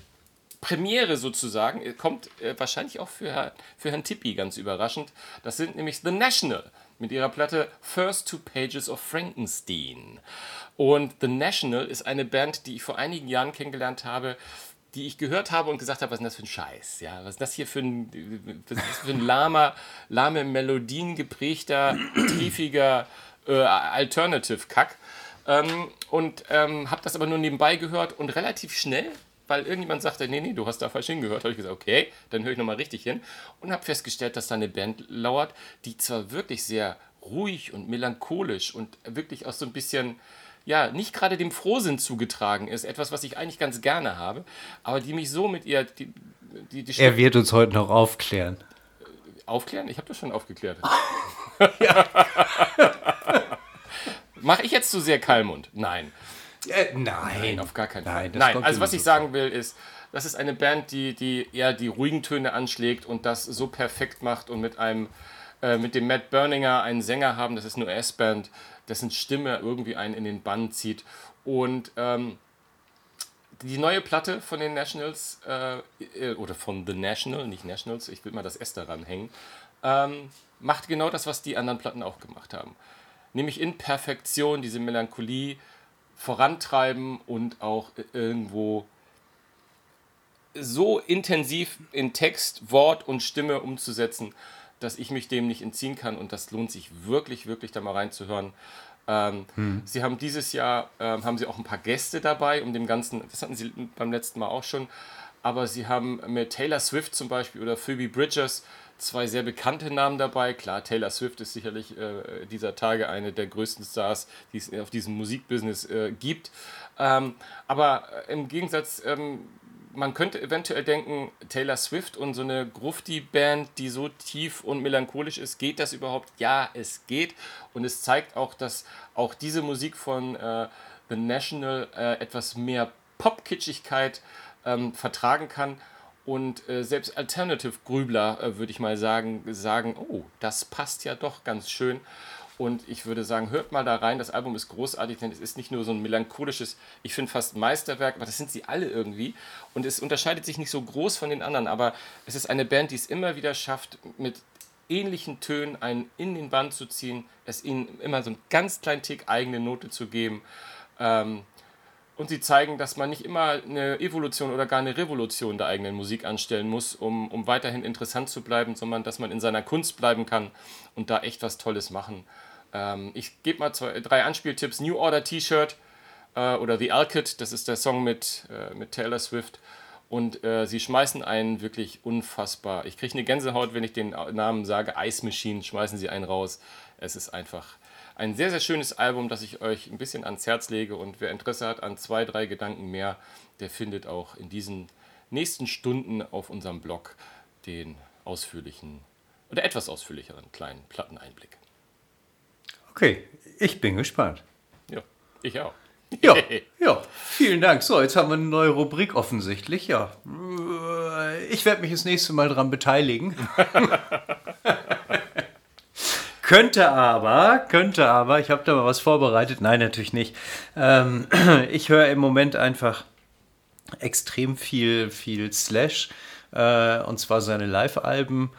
Speaker 1: Premiere sozusagen kommt äh, wahrscheinlich auch für, für Herrn Tippi ganz überraschend. Das sind nämlich The National mit ihrer Platte First Two Pages of Frankenstein. Und The National ist eine Band, die ich vor einigen Jahren kennengelernt habe, die ich gehört habe und gesagt habe, was ist das für ein Scheiß? Ja, was ist das hier für ein, was ist für ein lahmer, lahme Melodien geprägter, triefiger äh, Alternative-Kack? Ähm, und ähm, habe das aber nur nebenbei gehört und relativ schnell, weil irgendjemand sagte, nee, nee, du hast da falsch hingehört, habe ich gesagt, okay, dann höre ich nochmal richtig hin und habe festgestellt, dass da eine Band lauert, die zwar wirklich sehr ruhig und melancholisch und wirklich auch so ein bisschen ja, nicht gerade dem Frohsinn zugetragen ist. Etwas, was ich eigentlich ganz gerne habe, aber die mich so mit ihr. Die,
Speaker 2: die, die er wird uns heute noch aufklären.
Speaker 1: Aufklären? Ich habe das schon aufgeklärt. <laughs> <laughs> Mache ich jetzt zu sehr Kalmund? Nein.
Speaker 2: Äh, nein.
Speaker 1: Nein, auf gar keinen Fall. Nein, nein also was ich sagen will ist, das ist eine Band, die, die eher die ruhigen Töne anschlägt und das so perfekt macht und mit einem, äh, mit dem Matt Berninger einen Sänger haben, das ist nur S-Band, dessen Stimme irgendwie einen in den Bann zieht. Und ähm, die neue Platte von den Nationals, äh, äh, oder von The National, nicht Nationals, ich will mal das S daran hängen, ähm, macht genau das, was die anderen Platten auch gemacht haben. Nämlich in Perfektion diese Melancholie vorantreiben und auch irgendwo so intensiv in Text, Wort und Stimme umzusetzen, dass ich mich dem nicht entziehen kann und das lohnt sich wirklich, wirklich da mal reinzuhören. Ähm, hm. Sie haben dieses Jahr ähm, haben sie auch ein paar Gäste dabei, um dem Ganzen, das hatten sie beim letzten Mal auch schon, aber sie haben mit Taylor Swift zum Beispiel oder Phoebe Bridgers zwei sehr bekannte Namen dabei. Klar, Taylor Swift ist sicherlich äh, dieser Tage eine der größten Stars, die es auf diesem Musikbusiness äh, gibt. Ähm, aber im Gegensatz ähm, man könnte eventuell denken, Taylor Swift und so eine Grufti-Band, die so tief und melancholisch ist, geht das überhaupt? Ja, es geht. Und es zeigt auch, dass auch diese Musik von äh, The National äh, etwas mehr Pop-Kitschigkeit ähm, vertragen kann. Und äh, selbst Alternative-Grübler, äh, würde ich mal sagen, sagen, oh, das passt ja doch ganz schön. Und ich würde sagen, hört mal da rein. Das Album ist großartig, denn es ist nicht nur so ein melancholisches, ich finde fast Meisterwerk, aber das sind sie alle irgendwie. Und es unterscheidet sich nicht so groß von den anderen, aber es ist eine Band, die es immer wieder schafft, mit ähnlichen Tönen einen in den Band zu ziehen, es ihnen immer so einen ganz kleinen Tick eigene Note zu geben. Ähm, und sie zeigen, dass man nicht immer eine Evolution oder gar eine Revolution der eigenen Musik anstellen muss, um, um weiterhin interessant zu bleiben, sondern dass man in seiner Kunst bleiben kann und da echt was Tolles machen. Ähm, ich gebe mal zwei, drei Anspieltipps. New Order T-Shirt äh, oder The Alkit, das ist der Song mit, äh, mit Taylor Swift. Und äh, sie schmeißen einen wirklich unfassbar. Ich kriege eine Gänsehaut, wenn ich den Namen sage. Ice Machine, schmeißen sie einen raus. Es ist einfach ein sehr, sehr schönes Album, das ich euch ein bisschen ans Herz lege. Und wer Interesse hat an zwei, drei Gedanken mehr, der findet auch in diesen nächsten Stunden auf unserem Blog den ausführlichen oder etwas ausführlicheren kleinen Platteneinblick.
Speaker 2: Okay, ich bin gespannt.
Speaker 1: Ja, ich auch.
Speaker 2: Ja, <laughs> ja, vielen Dank. So, jetzt haben wir eine neue Rubrik offensichtlich. Ja, ich werde mich das nächste Mal daran beteiligen. <laughs> könnte aber, könnte aber, ich habe da mal was vorbereitet. Nein, natürlich nicht. Ähm, <clears throat> ich höre im Moment einfach extrem viel, viel Slash äh, und zwar seine Live-Alben.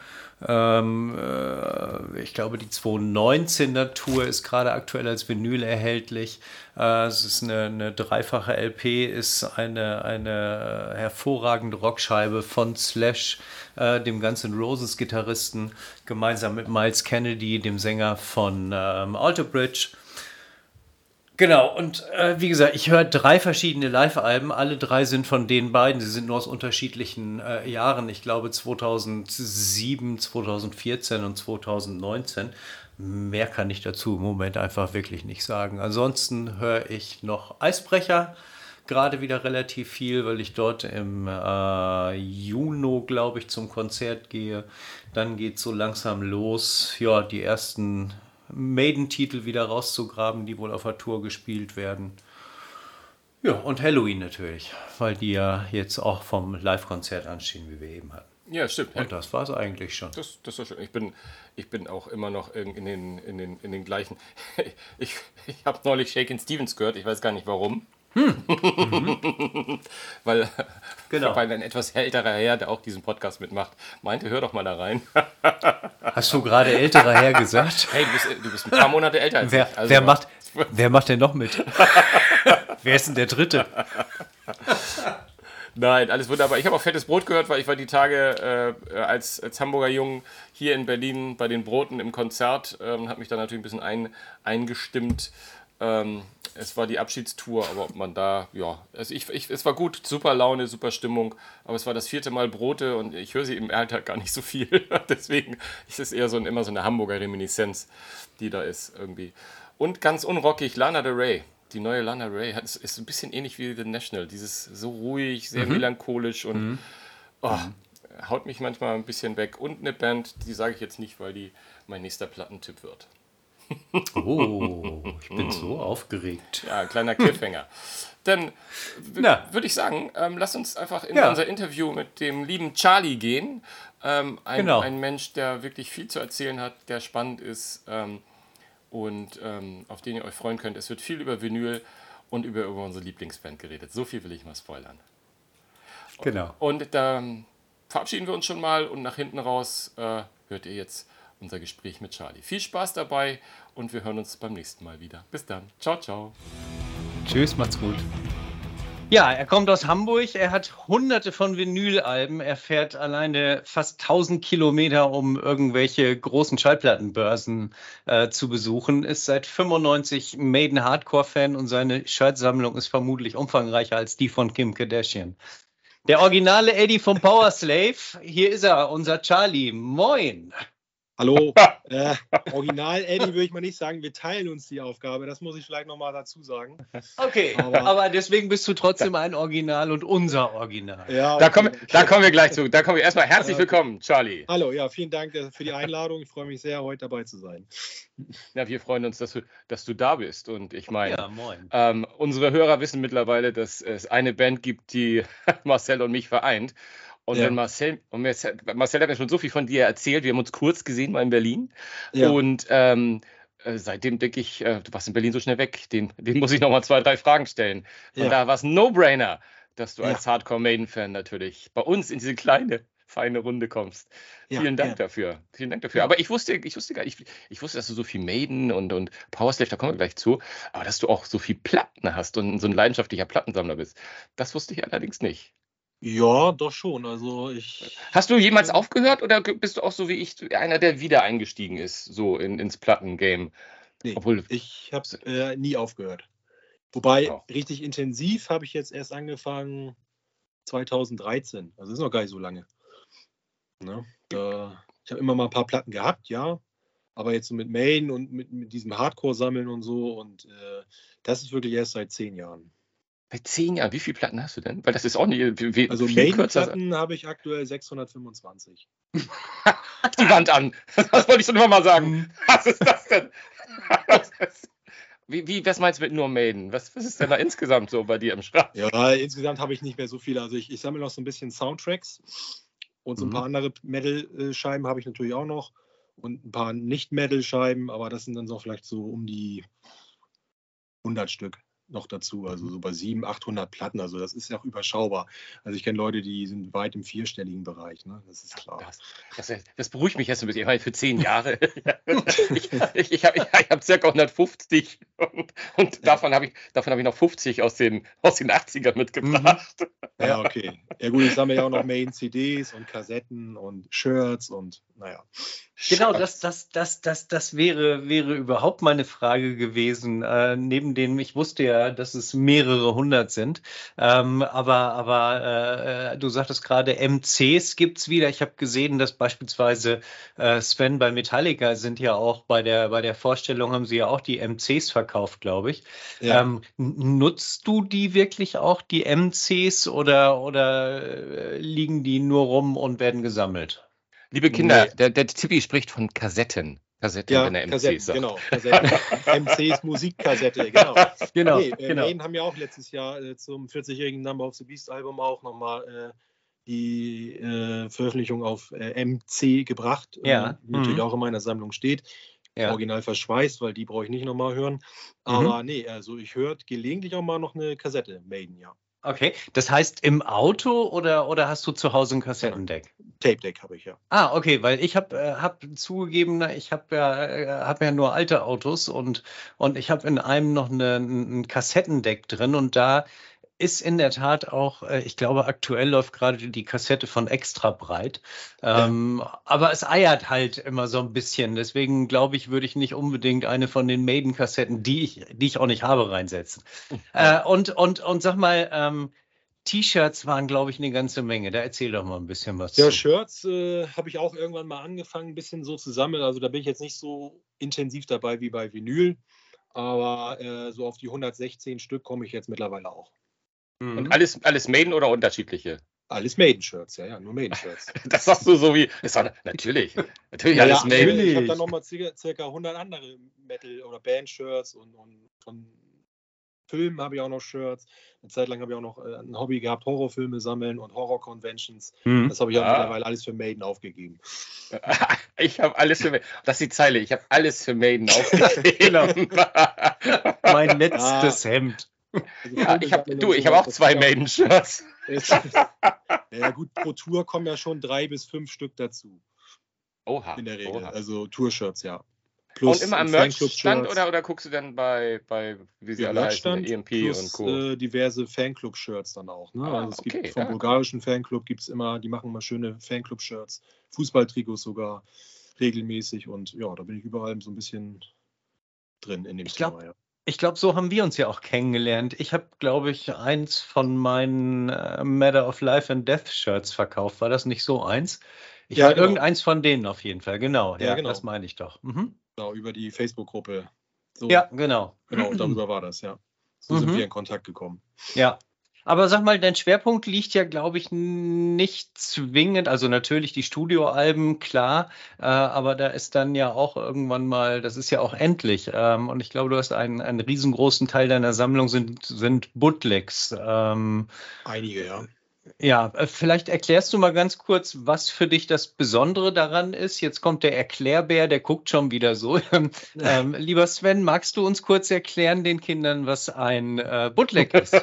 Speaker 2: Ähm, äh, ich glaube, die 219er Tour ist gerade aktuell als Vinyl erhältlich. Äh, es ist eine, eine, dreifache LP, ist eine, eine hervorragende Rockscheibe von Slash, äh, dem ganzen Roses Gitarristen, gemeinsam mit Miles Kennedy, dem Sänger von ähm, Alter Bridge. Genau, und äh, wie gesagt, ich höre drei verschiedene Live-Alben. Alle drei sind von den beiden. Sie sind nur aus unterschiedlichen äh, Jahren. Ich glaube 2007, 2014 und 2019. Mehr kann ich dazu im Moment einfach wirklich nicht sagen. Ansonsten höre ich noch Eisbrecher gerade wieder relativ viel, weil ich dort im äh, Juni, glaube ich, zum Konzert gehe. Dann geht so langsam los, ja, die ersten Maiden-Titel wieder rauszugraben, die wohl auf der Tour gespielt werden. Ja, und Halloween natürlich, weil die ja jetzt auch vom Live-Konzert anstehen, wie wir eben hatten.
Speaker 1: Ja, stimmt.
Speaker 2: Und das war es eigentlich schon.
Speaker 1: Das, das war schön. Ich bin, ich bin auch immer noch in den, in den, in den gleichen. <laughs> Ich, ich habe neulich Shakin' Stevens gehört, ich weiß gar nicht warum. Hm. Mhm. weil, <laughs> genau. weil ein etwas älterer Herr, der auch diesen Podcast mitmacht, meinte, hör doch mal da rein.
Speaker 2: Hast du gerade älterer Herr gesagt? <laughs>
Speaker 1: Hey, du bist, du bist ein paar Monate älter als
Speaker 2: wer,
Speaker 1: ich.
Speaker 2: Also wer, macht, wer macht denn noch mit? <laughs> wer ist denn der Dritte?
Speaker 1: Nein, alles wunderbar. Ich habe auch fettes Brot gehört, weil ich war die Tage äh, als, als Hamburger Jung hier in Berlin bei den Broten im Konzert, ähm, habe mich da natürlich ein bisschen ein, eingestimmt. Ähm, es war die Abschiedstour, aber ob man da, ja, also ich, ich, es war gut, super Laune, super Stimmung, aber es war das vierte Mal Brote und ich höre sie im Alltag gar nicht so viel. <laughs> Deswegen ist es eher so ein, immer so eine Hamburger Reminiszenz, die da ist irgendwie. Und ganz unrockig, Lana Del Rey die neue Lana Ray hat, ist, ist ein bisschen ähnlich wie The National. Dieses so ruhig, sehr mhm. melancholisch und mhm. Oh, haut mich manchmal ein bisschen weg. Und eine Band, die sage ich jetzt nicht, weil die mein nächster Plattentipp wird.
Speaker 2: Oh, ich bin so aufgeregt.
Speaker 1: Ja, ein kleiner Cliffhanger. Dann würde ich sagen, ähm, lass uns einfach in ja. unser Interview mit dem lieben Charlie gehen. Ähm, ein, genau. ein Mensch, der wirklich viel zu erzählen hat, der spannend ist. Ähm, und ähm, auf den ihr euch freuen könnt. Es wird viel über Vinyl und über, über unsere Lieblingsband geredet. So viel will ich mal spoilern.
Speaker 2: Genau.
Speaker 1: Und da verabschieden wir uns schon mal und nach hinten raus äh, hört ihr jetzt unser Gespräch mit Charlie. Viel Spaß dabei und wir hören uns beim nächsten Mal wieder. Bis dann. Ciao, ciao.
Speaker 2: Tschüss, macht's gut.
Speaker 3: Ja, er kommt aus Hamburg, er hat hunderte von Vinylalben, er fährt alleine fast 1000 Kilometer, um irgendwelche großen Schallplattenbörsen äh, zu besuchen, ist seit 95 Maiden Hardcore-Fan und seine Schallsammlung ist vermutlich umfangreicher als die von Kim Kardashian. Der originale Eddie vom Power Slave, hier ist er, unser Charlie. Moin!
Speaker 4: Hallo, <laughs> äh, Original Eddie würde ich mal nicht sagen, wir teilen uns die Aufgabe, das muss ich vielleicht nochmal dazu sagen.
Speaker 3: Okay, aber, aber, deswegen bist du trotzdem ein Original und unser Original.
Speaker 1: Ja, okay. da, kommen, da kommen wir gleich zu. Da kommen wir erstmal herzlich willkommen, Charlie.
Speaker 4: Hallo, ja, vielen Dank für die Einladung. Ich freue mich sehr, heute dabei zu sein.
Speaker 1: Ja, wir freuen uns, dass du, dass du da bist. Und ich meine, ja, ähm, unsere Hörer wissen mittlerweile, dass es eine Band gibt, die <laughs> Marcel und mich vereint. Und ja. wenn Marcel, und Marcel, hat mir schon so viel von dir erzählt, wir haben uns kurz gesehen mal in Berlin. Ja. Und ähm, äh, seitdem denke ich, äh, du warst in Berlin so schnell weg, den, den muss ich nochmal zwei, drei Fragen stellen. Und ja. da war es ein No-Brainer, dass du als Hardcore-Maiden-Fan natürlich bei uns in diese kleine, feine Runde kommst. Vielen Dank dafür. Vielen Dank dafür. Aber ich wusste, ich wusste gar nicht, ich wusste, dass du so viel Maiden und, und Powerslave, da kommen wir gleich zu, aber dass du auch so viel Platten hast und so ein leidenschaftlicher Plattensammler bist. Das wusste ich allerdings nicht.
Speaker 4: Ja, doch schon. Also ich.
Speaker 1: Hast du jemals aufgehört oder bist du auch so wie ich einer, der wieder eingestiegen ist, so in, ins Plattengame?
Speaker 4: Nee, Obwohl, ich habe äh, nie aufgehört. Wobei oh. richtig intensiv habe ich jetzt erst angefangen 2013. Also ist noch gar nicht so lange. Ne? Äh, ich habe immer mal ein paar Platten gehabt, ja. Aber jetzt so mit Main und mit, mit diesem Hardcore-Sammeln und so. Und äh, das ist wirklich erst seit zehn Jahren.
Speaker 1: Bei zehn Jahren, wie viele Platten hast du denn? Weil das ist auch nicht. Wie,
Speaker 4: also Main-Platten habe ich aktuell 625. <laughs>
Speaker 1: Die Wand an. <laughs> Das wollte ich schon immer mal sagen. Mhm. Was ist das denn? <laughs> Wie, wie, was meinst du mit nur Maiden? Was, was ist denn da insgesamt so bei dir im Schrank?
Speaker 4: Ja, insgesamt habe ich nicht mehr so viele. Also ich, ich sammle noch so ein bisschen Soundtracks und so ein mhm. paar andere Metal-Scheiben habe ich natürlich auch noch und ein paar Nicht-Metal-Scheiben, aber das sind dann so vielleicht so um die 100 Stück noch dazu, also so bei 700, 800 Platten. Also das ist ja auch überschaubar. Also ich kenne Leute, die sind weit im vierstelligen Bereich, ne? das ist klar.
Speaker 1: Das, das, das beruhigt mich jetzt ein bisschen, weil für zehn <laughs> Jahre, <laughs> ich, ich, ich habe ich hab circa 150 und, und ja. davon habe ich, hab ich noch 50 aus den, aus den 80ern mitgebracht.
Speaker 4: Mhm. Ja, okay. Ja gut, ich sammle ja auch noch Main-CDs und Kassetten und Shirts und naja.
Speaker 3: Genau, das, das, das, das, das wäre, wäre überhaupt meine Frage gewesen. Äh, neben dem, ich wusste ja,
Speaker 2: äh, dass es mehrere hundert sind. Ähm, aber aber äh, äh du sagtest gerade, MCs gibt es wieder. Ich habe gesehen, dass beispielsweise äh, Sven bei Metallica sind ja auch bei der, bei der Vorstellung, haben sie ja auch die MCs verkauft, glaube ich. Ja. Ähm, nutzt du die wirklich auch, die MCs, oder, oder äh, liegen die nur rum und werden gesammelt?
Speaker 1: Liebe Kinder, nee. der, der Tippi spricht von Kassetten. Kassetten,
Speaker 4: ja, wenn er Kassetten, sagt. genau. Kassetten. <laughs> MCs Musikkassette, genau. genau, nee, äh, genau. Maiden haben ja auch letztes Jahr äh, zum 40-jährigen Number of the Beast Album auch nochmal äh, die äh, Veröffentlichung auf äh, MC gebracht,
Speaker 2: ja.
Speaker 4: äh, natürlich mhm. auch in meiner Sammlung steht. Ja. Original verschweißt, weil die brauche ich nicht nochmal hören. Aber mhm. nee, also ich höre gelegentlich auch mal noch eine Kassette, Maiden, ja.
Speaker 2: Okay, das heißt im Auto oder, oder hast du zu Hause ein Kassettendeck?
Speaker 4: Tape Deck habe ich ja.
Speaker 2: Ah, okay, weil ich habe äh, hab zugegeben, ich habe ja, äh, hab ja nur alte Autos und, und ich habe in einem noch eine, ein Kassettendeck drin und da ist in der Tat auch, äh, ich glaube, aktuell läuft gerade die Kassette von extra breit. Ähm, ja. Aber es eiert halt immer so ein bisschen. Deswegen glaube ich, würde ich nicht unbedingt eine von den Maiden-Kassetten, die ich, die ich auch nicht habe, reinsetzen. <laughs> Äh, und, und, und sag mal, ähm, T-Shirts waren, glaube ich, eine ganze Menge. Da erzähl doch mal ein bisschen was.
Speaker 4: Ja, zu. Shirts äh, habe ich auch irgendwann mal angefangen, ein bisschen so zu sammeln. Also da bin ich jetzt nicht so intensiv dabei wie bei Vinyl. Aber äh, so auf die 116 Stück komme ich jetzt mittlerweile auch.
Speaker 1: Mhm. Und alles, alles Maiden oder unterschiedliche?
Speaker 4: Alles Maiden-Shirts, ja, ja, nur Maiden-Shirts. <laughs>
Speaker 1: das sagst du so wie, ist auch, natürlich, natürlich ja, alles ja, Maiden.
Speaker 4: Ich habe dann nochmal circa 100 andere Metal- oder Band-Shirts und, und von Filmen habe ich auch noch Shirts. Eine Zeit lang habe ich auch noch äh, ein Hobby gehabt, Horrorfilme sammeln und Horror-Conventions. Mhm. Das habe ich auch ah. mittlerweile alles für Maiden aufgegeben. <laughs>
Speaker 1: Ich habe alles für Maiden. Das ist die Zeile. Ich habe alles für Maiden <laughs> aufgegeben.
Speaker 2: mein letztes ah. Hemd.
Speaker 1: Also ja, ich hab, du, ich habe auch zwei Maiden-Shirts. <laughs>
Speaker 4: ja gut, pro Tour kommen ja schon drei bis fünf Stück dazu.
Speaker 1: Oha.
Speaker 4: In der Regel. Oha. Also Tour-Shirts, ja.
Speaker 1: Plus und immer am Merch-Stand oder, oder guckst du dann bei, bei wie sie ja, alle heißen, EMP
Speaker 4: plus, und Co. Äh, diverse Fanclub-Shirts dann auch. Ne? Ah, also es okay, gibt vom ja. bulgarischen Fanclub gibt es immer, die machen immer schöne Fanclub-Shirts, Fußballtrikots sogar regelmäßig und ja, da bin ich überall so ein bisschen drin in dem
Speaker 2: ich Thema. ja. Ich glaube, so haben wir uns ja auch kennengelernt. Ich habe, glaube ich, eins von meinen äh, Matter of Life and Death Shirts verkauft. War das nicht so eins? Ich ja, genau. irgendeins von denen auf jeden Fall. Genau, ja, ja genau. das meine ich doch.
Speaker 4: Mhm. Genau, über die Facebook-Gruppe.
Speaker 2: So, ja, genau.
Speaker 4: Genau, <clears throat> darüber war das, ja. So mhm. sind wir in Kontakt gekommen.
Speaker 2: Ja, aber sag mal, dein Schwerpunkt liegt ja, glaube ich, nicht zwingend, also natürlich die Studioalben, klar, äh, aber da ist dann ja auch irgendwann mal, das ist ja auch endlich. Ähm, und ich glaube, du hast einen, einen riesengroßen Teil deiner Sammlung sind, sind Bootlegs. Ähm,
Speaker 4: Einige, ja.
Speaker 2: Ja, äh, vielleicht erklärst du mal ganz kurz, was für dich das Besondere daran ist. Jetzt kommt der Erklärbär, der guckt schon wieder so. <laughs> ähm, lieber Sven, magst du uns kurz erklären den Kindern, was ein äh, Bootleg <laughs> ist?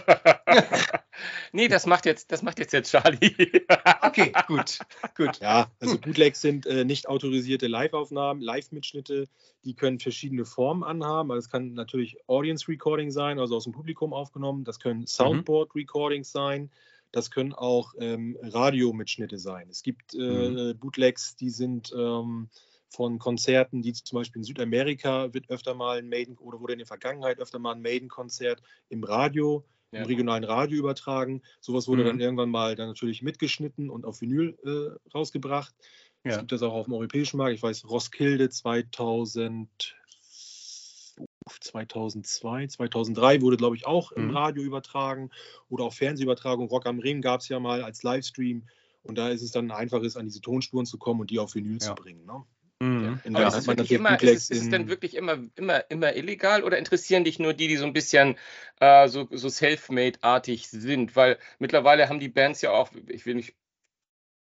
Speaker 1: nee, das macht jetzt, das macht jetzt, jetzt Charlie. <laughs>
Speaker 2: okay, gut, gut.
Speaker 4: Ja, also Bootlegs sind äh, nicht autorisierte Live-Aufnahmen, Live-Mitschnitte, die können verschiedene Formen anhaben. Also es kann natürlich Audience Recording sein, also aus dem Publikum aufgenommen. Das können mhm. Soundboard Recordings sein. Das können auch ähm, Radiomitschnitte sein. Es gibt äh, mhm. Bootlegs, die sind ähm, von Konzerten, die zum Beispiel in Südamerika wird öfter mal ein Maiden oder wurde in der Vergangenheit öfter mal ein Maiden-Konzert im Radio, ja. im regionalen Radio übertragen. Sowas wurde mhm. dann irgendwann mal dann natürlich mitgeschnitten und auf Vinyl äh, rausgebracht. Ja. Es gibt das auch auf dem europäischen Markt. Ich weiß, Roskilde 2000 2002, 2003 wurde, glaube ich, auch im mhm. Radio übertragen oder auch Fernsehübertragung. Rock am Ring gab es ja mal als Livestream. Und da ist es dann einfach, ist, an diese Tonspuren zu kommen und die auf Vinyl ja. zu bringen. Ne?
Speaker 1: Mhm. Aber ist es, immer, ist, es, ist es denn wirklich immer, immer, immer illegal oder interessieren dich nur die, die so ein bisschen äh, so, so self-made-artig sind? Weil mittlerweile haben die Bands ja auch, ich will nicht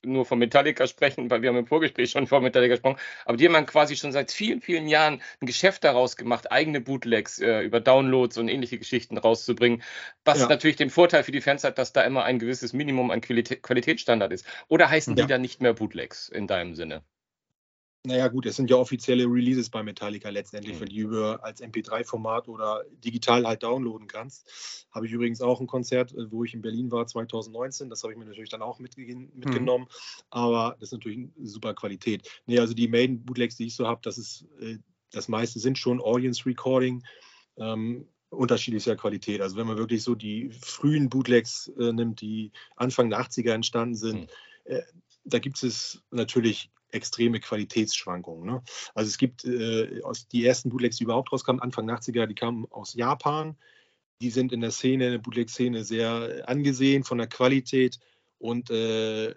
Speaker 1: nur von Metallica sprechen, weil wir haben im Vorgespräch schon von Metallica gesprochen, aber die haben quasi schon seit vielen, vielen Jahren ein Geschäft daraus gemacht, eigene Bootlegs äh, über Downloads und ähnliche Geschichten rauszubringen, was ja. natürlich den Vorteil für die Fans hat, dass da immer ein gewisses Minimum an Qualität, Qualitätsstandard ist. Oder heißen ja. die dann nicht mehr Bootlegs in deinem Sinne?
Speaker 4: Naja, gut, es sind ja offizielle Releases bei Metallica letztendlich, mhm. die du als MP3-Format oder digital halt downloaden kannst. Habe ich übrigens auch ein Konzert, äh, wo ich in Berlin war 2019. Das habe ich mir natürlich dann auch mitge mitgenommen. Mhm. Aber das ist natürlich eine super Qualität. Nee, also die Maiden-Bootlegs, die ich so habe, das ist, äh, das meiste sind schon Audience Recording. Ähm, unterschiedlicher Qualität. Also wenn man wirklich so die frühen Bootlegs äh, nimmt, die Anfang der 80er entstanden sind, mhm. äh, da gibt es natürlich extreme Qualitätsschwankungen. Ne? Also es gibt äh, aus die ersten Bootlegs, die überhaupt rauskamen, Anfang der 80er, die kamen aus Japan. Die sind in der Szene, in der Bootleg-Szene sehr angesehen von der Qualität und äh,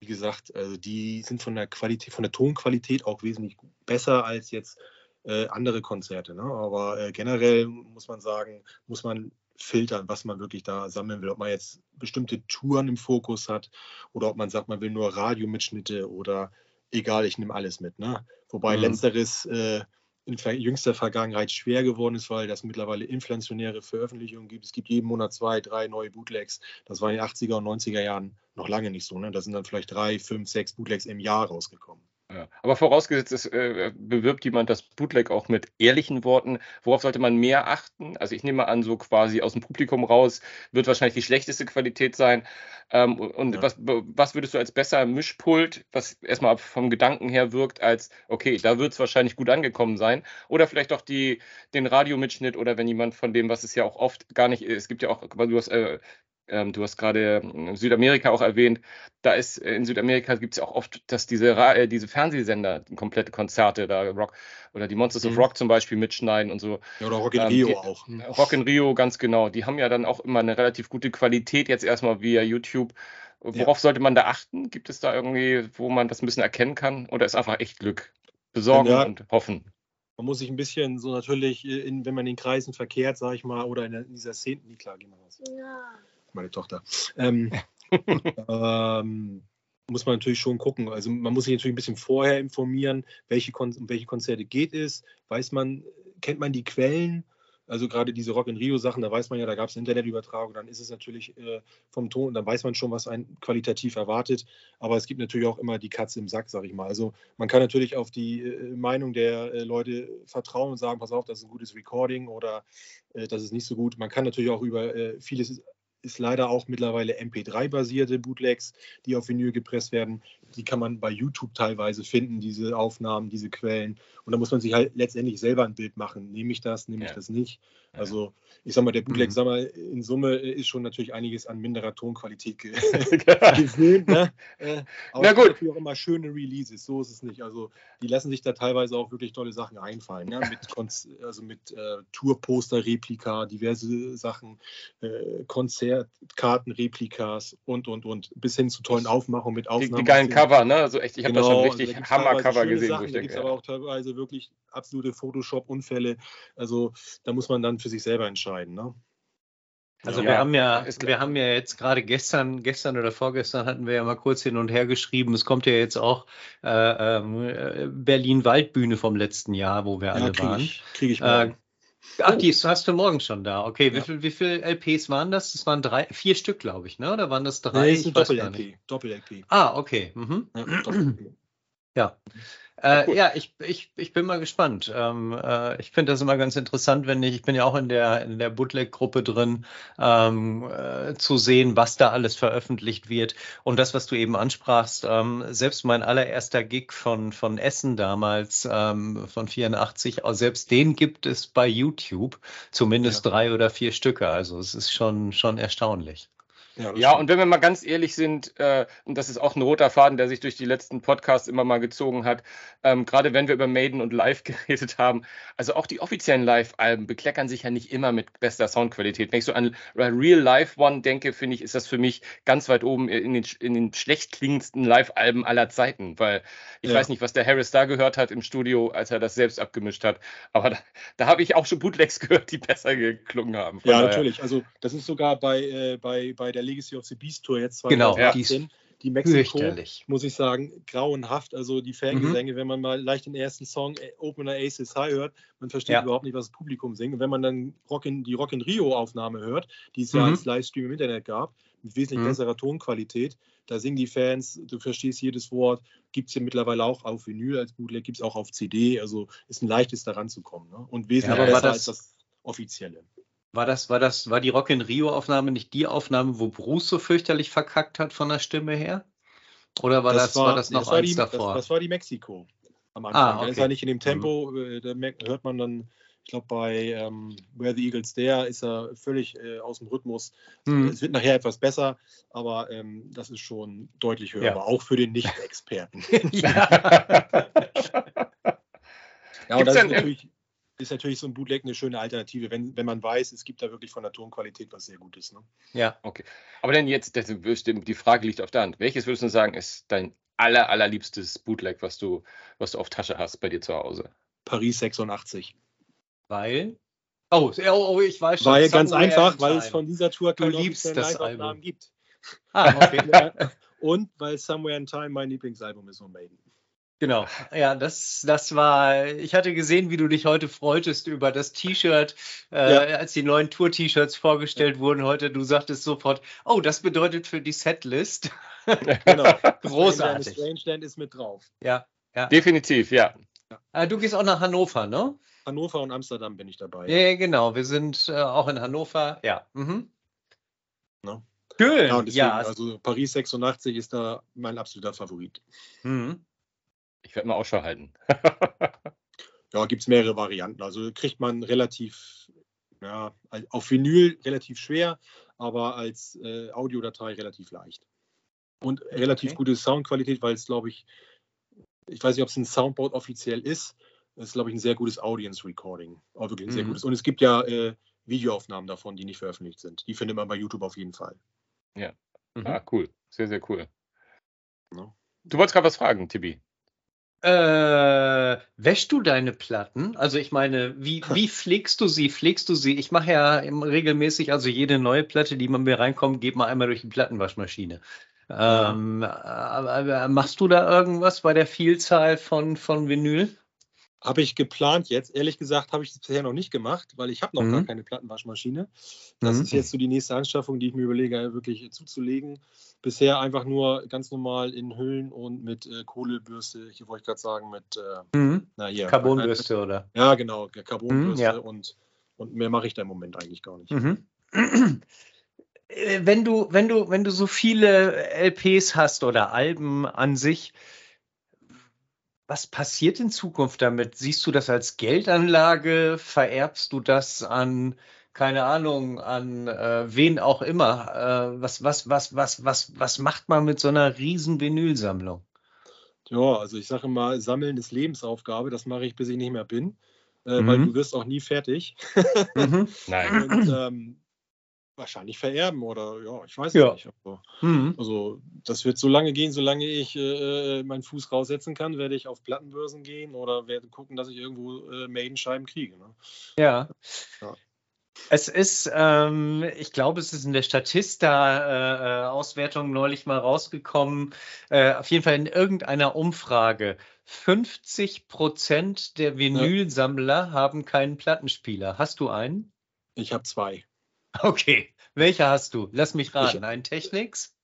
Speaker 4: wie gesagt, also die sind von der Qualität, von der Tonqualität auch wesentlich besser als jetzt äh, andere Konzerte. Ne? Aber äh, generell muss man sagen, muss man filtern, was man wirklich da sammeln will. Ob man jetzt bestimmte Touren im Fokus hat oder ob man sagt, man will nur Radiomitschnitte oder egal, ich nehme alles mit. Ne? Wobei mhm. letzteres äh, in jüngster Vergangenheit schwer geworden ist, weil es mittlerweile inflationäre Veröffentlichungen gibt. Es gibt jeden Monat zwei, drei neue Bootlegs. Das war in den 80er und 90er Jahren noch lange nicht so. Ne? Da sind dann vielleicht drei, fünf, sechs Bootlegs im Jahr rausgekommen.
Speaker 1: Ja. Aber vorausgesetzt, es äh, bewirbt jemand das Bootleg auch mit ehrlichen Worten. Worauf sollte man mehr achten? Also ich nehme an, so quasi aus dem Publikum raus wird wahrscheinlich die schlechteste Qualität sein. Ähm, und ja. was, was würdest du als besser Mischpult, was erstmal vom Gedanken her wirkt, als okay, da wird es wahrscheinlich gut angekommen sein? Oder vielleicht auch die, den Radiomitschnitt oder wenn jemand von dem, was es ja auch oft gar nicht ist, es gibt ja auch, du hast äh, du hast gerade ähm, Südamerika auch erwähnt. Da ist äh, in Südamerika gibt es ja auch oft, dass diese, äh, diese Fernsehsender komplette Konzerte da Rock oder die Monsters mhm. of Rock zum Beispiel mitschneiden und so.
Speaker 4: Ja, oder Rock in ähm, Rio die, auch.
Speaker 1: Mhm. Rock in Rio, ganz genau. Die haben ja dann auch immer eine relativ gute Qualität jetzt erstmal via YouTube. Worauf ja. sollte man da achten? Gibt es da irgendwie, wo man das ein bisschen erkennen kann? Oder ist einfach echt Glück? Besorgen ja. und hoffen
Speaker 4: man muss sich ein bisschen so natürlich, äh, in, wenn man in den Kreisen verkehrt, sage ich mal, oder in, dieser Szene, nie klar, gehen wir raus. Ja meine Tochter. Ähm, <laughs> ähm, muss man natürlich schon gucken. Also man muss sich natürlich ein bisschen vorher informieren, welche Kon um welche Konzerte geht es. Weiß man, kennt man die Quellen? Also gerade diese Rock in Rio Sachen, da weiß man ja, da gab es Internetübertragung, dann ist es natürlich äh, vom Ton, dann weiß man schon, was einen qualitativ erwartet. Aber es gibt natürlich auch immer die Katze im Sack, sage ich mal. Also man kann natürlich auf die äh, Meinung der äh, Leute vertrauen und sagen, pass auf, das ist ein gutes Recording oder äh, das ist nicht so gut. Man kann natürlich auch über äh, vieles ist leider auch mittlerweile MP3-basierte Bootlegs, die auf Vinyl gepresst werden. Die kann man bei YouTube teilweise finden, diese Aufnahmen, diese Quellen. Und da muss man sich halt letztendlich selber ein Bild machen. Nehme ich das, nehme ich das nicht? Also ich sag mal, der Bootleg, mhm. sag mal, in Summe ist schon natürlich einiges an minderer Tonqualität ge <laughs> gesehen. Ne? Äh, aber Na gut. auch immer schöne Releases, so ist es nicht. Also die lassen sich da teilweise auch wirklich tolle Sachen einfallen. Ne? Mit, also mit äh, Tourposter-Replika, diverse Sachen, äh, Konzertkarten-Replikas und, und, und, bis hin zu tollen Aufmachungen mit Aufnahmen.
Speaker 1: Die, die geilen Cover, ne? Also echt, ich habe genau, da schon also richtig also Hammer-Cover gesehen.
Speaker 4: Sachen, da gibt es aber auch teilweise wirklich absolute Photoshop-Unfälle. Also da muss man dann für sich selber entscheiden. Ne?
Speaker 2: Also ja, wir haben ja, wir haben ja jetzt gerade gestern, gestern oder vorgestern hatten wir ja mal kurz hin und her geschrieben. Es kommt ja jetzt auch äh, äh, Berlin Waldbühne vom letzten Jahr, wo wir alle krieg waren.
Speaker 4: Ich, krieg ich mal. Äh,
Speaker 2: ach, die hast du morgen schon da. Okay, ja. wie viele wie viel LPs waren das? Das waren drei, vier Stück, glaube ich, ne? Oder waren das drei? Nee, das
Speaker 4: ist Doppel-LP. Doppel-LP.
Speaker 2: Ah, okay. Mhm. Ja, Doppel ja. Äh, cool. Ja, ich, ich, ich bin mal gespannt. Ähm, äh, ich finde das immer ganz interessant, wenn ich, ich bin ja auch in der, in der Bootleg-Gruppe drin, ähm, äh, zu sehen, was da alles veröffentlicht wird. Und das, was du eben ansprachst, ähm, selbst mein allererster Gig von, von Essen damals, ähm, von 84, selbst den gibt es bei YouTube, zumindest ja. drei oder vier Stücke. Also es ist schon, schon erstaunlich.
Speaker 1: Ja, ja und wenn wir mal ganz ehrlich sind, äh, und das ist auch ein roter Faden, der sich durch die letzten Podcasts immer mal gezogen hat, ähm, gerade wenn wir über Maiden und Live <laughs> geredet haben, also auch die offiziellen Live-Alben bekleckern sich ja nicht immer mit bester Soundqualität. Wenn ich so an Real Live One denke, finde ich, ist das für mich ganz weit oben in den, in den schlecht klingendsten Live-Alben aller Zeiten, weil ich ja. weiß nicht, was der Harris da gehört hat im Studio, als er das selbst abgemischt hat, aber da, da habe ich auch schon Bootlegs <laughs> gehört, die besser geklungen haben.
Speaker 4: ja, daher. natürlich. Also das ist sogar bei, äh, bei, bei der Legacy of the Beast Tour jetzt 2018. Genau, die Mexiko, muss ich sagen, grauenhaft. Also die Fangesänge, mhm. wenn man mal leicht den ersten Song äh, Opener Aces High hört, man versteht ja. überhaupt nicht, was das Publikum singt. Und wenn man dann Rock in, die Rock in Rio Aufnahme hört, die es mhm. ja als Livestream im Internet gab, mit wesentlich mhm. besserer Tonqualität, da singen die Fans, du verstehst jedes Wort, gibt es ja mittlerweile auch auf Vinyl als Bootleg, gibt es auch auf CD, also ist ein leichtes daran zu kommen. Ne? Und wesentlich ja, besser das, als das offizielle.
Speaker 2: War das, war das, war die Rock in Rio Aufnahme nicht die Aufnahme, wo Bruce so fürchterlich verkackt hat von der Stimme her? Oder war das, das war, war, das noch das eins
Speaker 4: die,
Speaker 2: davor?
Speaker 4: Das, das, war die Mexiko am Anfang. Ah, okay. Da ist er nicht in dem Tempo, mhm. Da hört man dann Ich glaube, bei ähm, Where the Eagles There ist er völlig äh, aus dem Rhythmus.
Speaker 2: Mhm.
Speaker 4: Es wird nachher etwas besser, aber ähm, das ist schon deutlich hörbar,
Speaker 2: Ja.
Speaker 4: auch für den Nicht-Experten. <laughs>
Speaker 2: ja. <laughs>
Speaker 4: Ja, und
Speaker 1: Gibt's
Speaker 4: das ist natürlich, ist natürlich so ein Bootleg eine schöne Alternative, wenn, wenn man weiß, es gibt da wirklich von der Tonqualität was sehr Gutes. Ne?
Speaker 2: ja.
Speaker 1: Aber dann jetzt, das, die Frage liegt auf der Hand. Welches würdest du sagen, ist dein aller, allerliebstes Bootleg, was du, was du auf Tasche hast bei dir zu Hause?
Speaker 4: Paris 86.
Speaker 2: Weil? Oh, ja, oh, ich weiß schon.
Speaker 4: Weil ganz einfach,
Speaker 2: in
Speaker 4: weil es von dieser Tour
Speaker 2: Du
Speaker 4: keine
Speaker 2: liebst
Speaker 4: offiziellen Live-Aufnahmen
Speaker 2: Album.
Speaker 4: gibt.
Speaker 2: Ah, okay.
Speaker 4: Ja. <laughs> Und weil Somewhere in Time mein Lieblingsalbum ist von Maiden.
Speaker 2: Genau, ja, das, das war, ich hatte gesehen, wie du dich heute freutest über das T-Shirt, äh,
Speaker 4: Ja.
Speaker 2: als die neuen Tour-T-Shirts vorgestellt wurden heute. Du sagtest sofort, oh, das bedeutet für die Setlist.
Speaker 4: Genau. <laughs>
Speaker 2: Großartig.
Speaker 4: Strangeland ist mit drauf.
Speaker 2: Ja, ja.
Speaker 1: Definitiv, ja.
Speaker 2: Äh, du gehst auch nach Hannover, ne?
Speaker 4: Hannover und Amsterdam bin ich dabei.
Speaker 2: Ja, ja genau. Wir sind äh, auch in Hannover. Ja. Mhm.
Speaker 4: Ne?
Speaker 2: Schön.
Speaker 4: Ja, und deswegen,
Speaker 2: ja.
Speaker 4: also Paris 86 ist da mein absoluter Favorit.
Speaker 2: Mhm.
Speaker 1: Ich werde mal Ausschau halten.
Speaker 4: Ja, gibt es mehrere Varianten. Also kriegt man relativ, ja, auf Vinyl relativ schwer, aber als äh, Audiodatei relativ leicht. Und relativ
Speaker 2: Okay.
Speaker 4: gute Soundqualität, weil es, glaube ich, ich weiß nicht, ob es ein Soundboard offiziell ist. Es ist, glaube ich, ein sehr gutes Audience Recording. Auch wirklich ein sehr
Speaker 2: Mhm.
Speaker 4: gutes. Und es gibt ja äh, Videoaufnahmen davon, die nicht veröffentlicht sind. Die findet man bei YouTube auf jeden Fall.
Speaker 2: Mhm.
Speaker 1: Ah, cool. Sehr, sehr cool.
Speaker 4: Ja.
Speaker 1: Du wolltest gerade was fragen, Tibi.
Speaker 2: Äh, wäschst du deine Platten? Also ich meine, wie, wie pflegst du sie? Pflegst du sie? Ich mache ja regelmäßig, also jede neue Platte, die bei mir reinkommt, geht mal einmal durch die Plattenwaschmaschine. Ähm, aber machst du da irgendwas bei der Vielzahl von, von Vinyl?
Speaker 4: Habe ich geplant jetzt. Ehrlich gesagt habe ich es bisher noch nicht gemacht, weil ich habe noch
Speaker 2: Mhm.
Speaker 4: gar keine Plattenwaschmaschine. Das
Speaker 2: Mhm.
Speaker 4: ist jetzt so die nächste Anschaffung, die ich mir überlege, wirklich zuzulegen. Bisher einfach nur ganz normal in Hüllen und mit äh, Kohlebürste, hier wollte ich gerade sagen, mit, äh,
Speaker 2: Mhm.
Speaker 4: na hier.
Speaker 2: Carbonbürste, oder?
Speaker 4: Ja, genau, Carbonbürste
Speaker 2: Mhm, ja.
Speaker 4: und, und mehr mache ich da im Moment eigentlich gar nicht.
Speaker 2: Mhm. Äh, Wenn du, wenn du, wenn du so viele LPs hast oder Alben an sich, was passiert in Zukunft damit? Siehst du das als Geldanlage? Vererbst du das an, keine Ahnung, an äh, wen auch immer? Äh, was, was, was, was, was, was macht man mit so einer riesen Vinylsammlung?
Speaker 4: Ja, also ich sage mal, Sammeln ist Lebensaufgabe, das mache ich, bis ich nicht mehr bin, äh, weil
Speaker 2: Mhm.
Speaker 4: du wirst auch nie fertig.
Speaker 2: Mhm. <laughs>
Speaker 1: Nein.
Speaker 4: Und ähm, wahrscheinlich vererben oder ja, ich weiß es
Speaker 2: Ja.
Speaker 4: nicht. Also,
Speaker 2: Mhm.
Speaker 4: Also das wird so lange gehen, solange ich äh, meinen Fuß raussetzen kann, werde ich auf Plattenbörsen gehen oder werde gucken, dass ich irgendwo äh, Maiden-Scheiben kriege. Ne?
Speaker 2: Ja.
Speaker 4: Ja.
Speaker 2: Es ist, ähm, ich glaube, es ist in der Statista-Auswertung neulich mal rausgekommen, äh, auf jeden Fall in irgendeiner Umfrage. 50 Prozent der Vinylsammler haben keinen Plattenspieler. Hast du einen?
Speaker 4: Ich habe zwei.
Speaker 2: Okay. Welcher hast du? Lass mich raten. Einen Technics?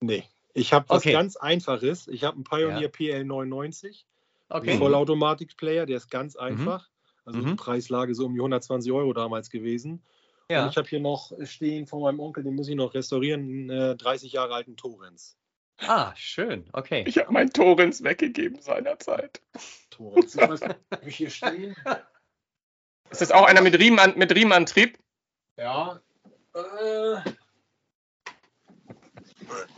Speaker 4: Nee. Ich habe was
Speaker 2: Okay.
Speaker 4: ganz Einfaches. Ich habe einen Pioneer
Speaker 2: Ja.
Speaker 4: PL99,
Speaker 2: Okay.
Speaker 4: einen Vollautomatik-Player, der ist ganz einfach. Also
Speaker 2: Mhm.
Speaker 4: die Preislage so um die 120 Euro damals gewesen. Und
Speaker 2: Ja.
Speaker 4: ich habe hier noch stehen von meinem Onkel, den muss ich noch restaurieren, einen äh, 30 Jahre alten Torrens.
Speaker 2: Ah, schön. Okay.
Speaker 1: Ich habe meinen Torrens weggegeben seinerzeit.
Speaker 4: Torrens. Ich weiß nicht, hab ich hier stehen? <laughs>
Speaker 1: Ist das auch einer mit, Riemen, mit Riemenantrieb?
Speaker 4: Ja. Äh,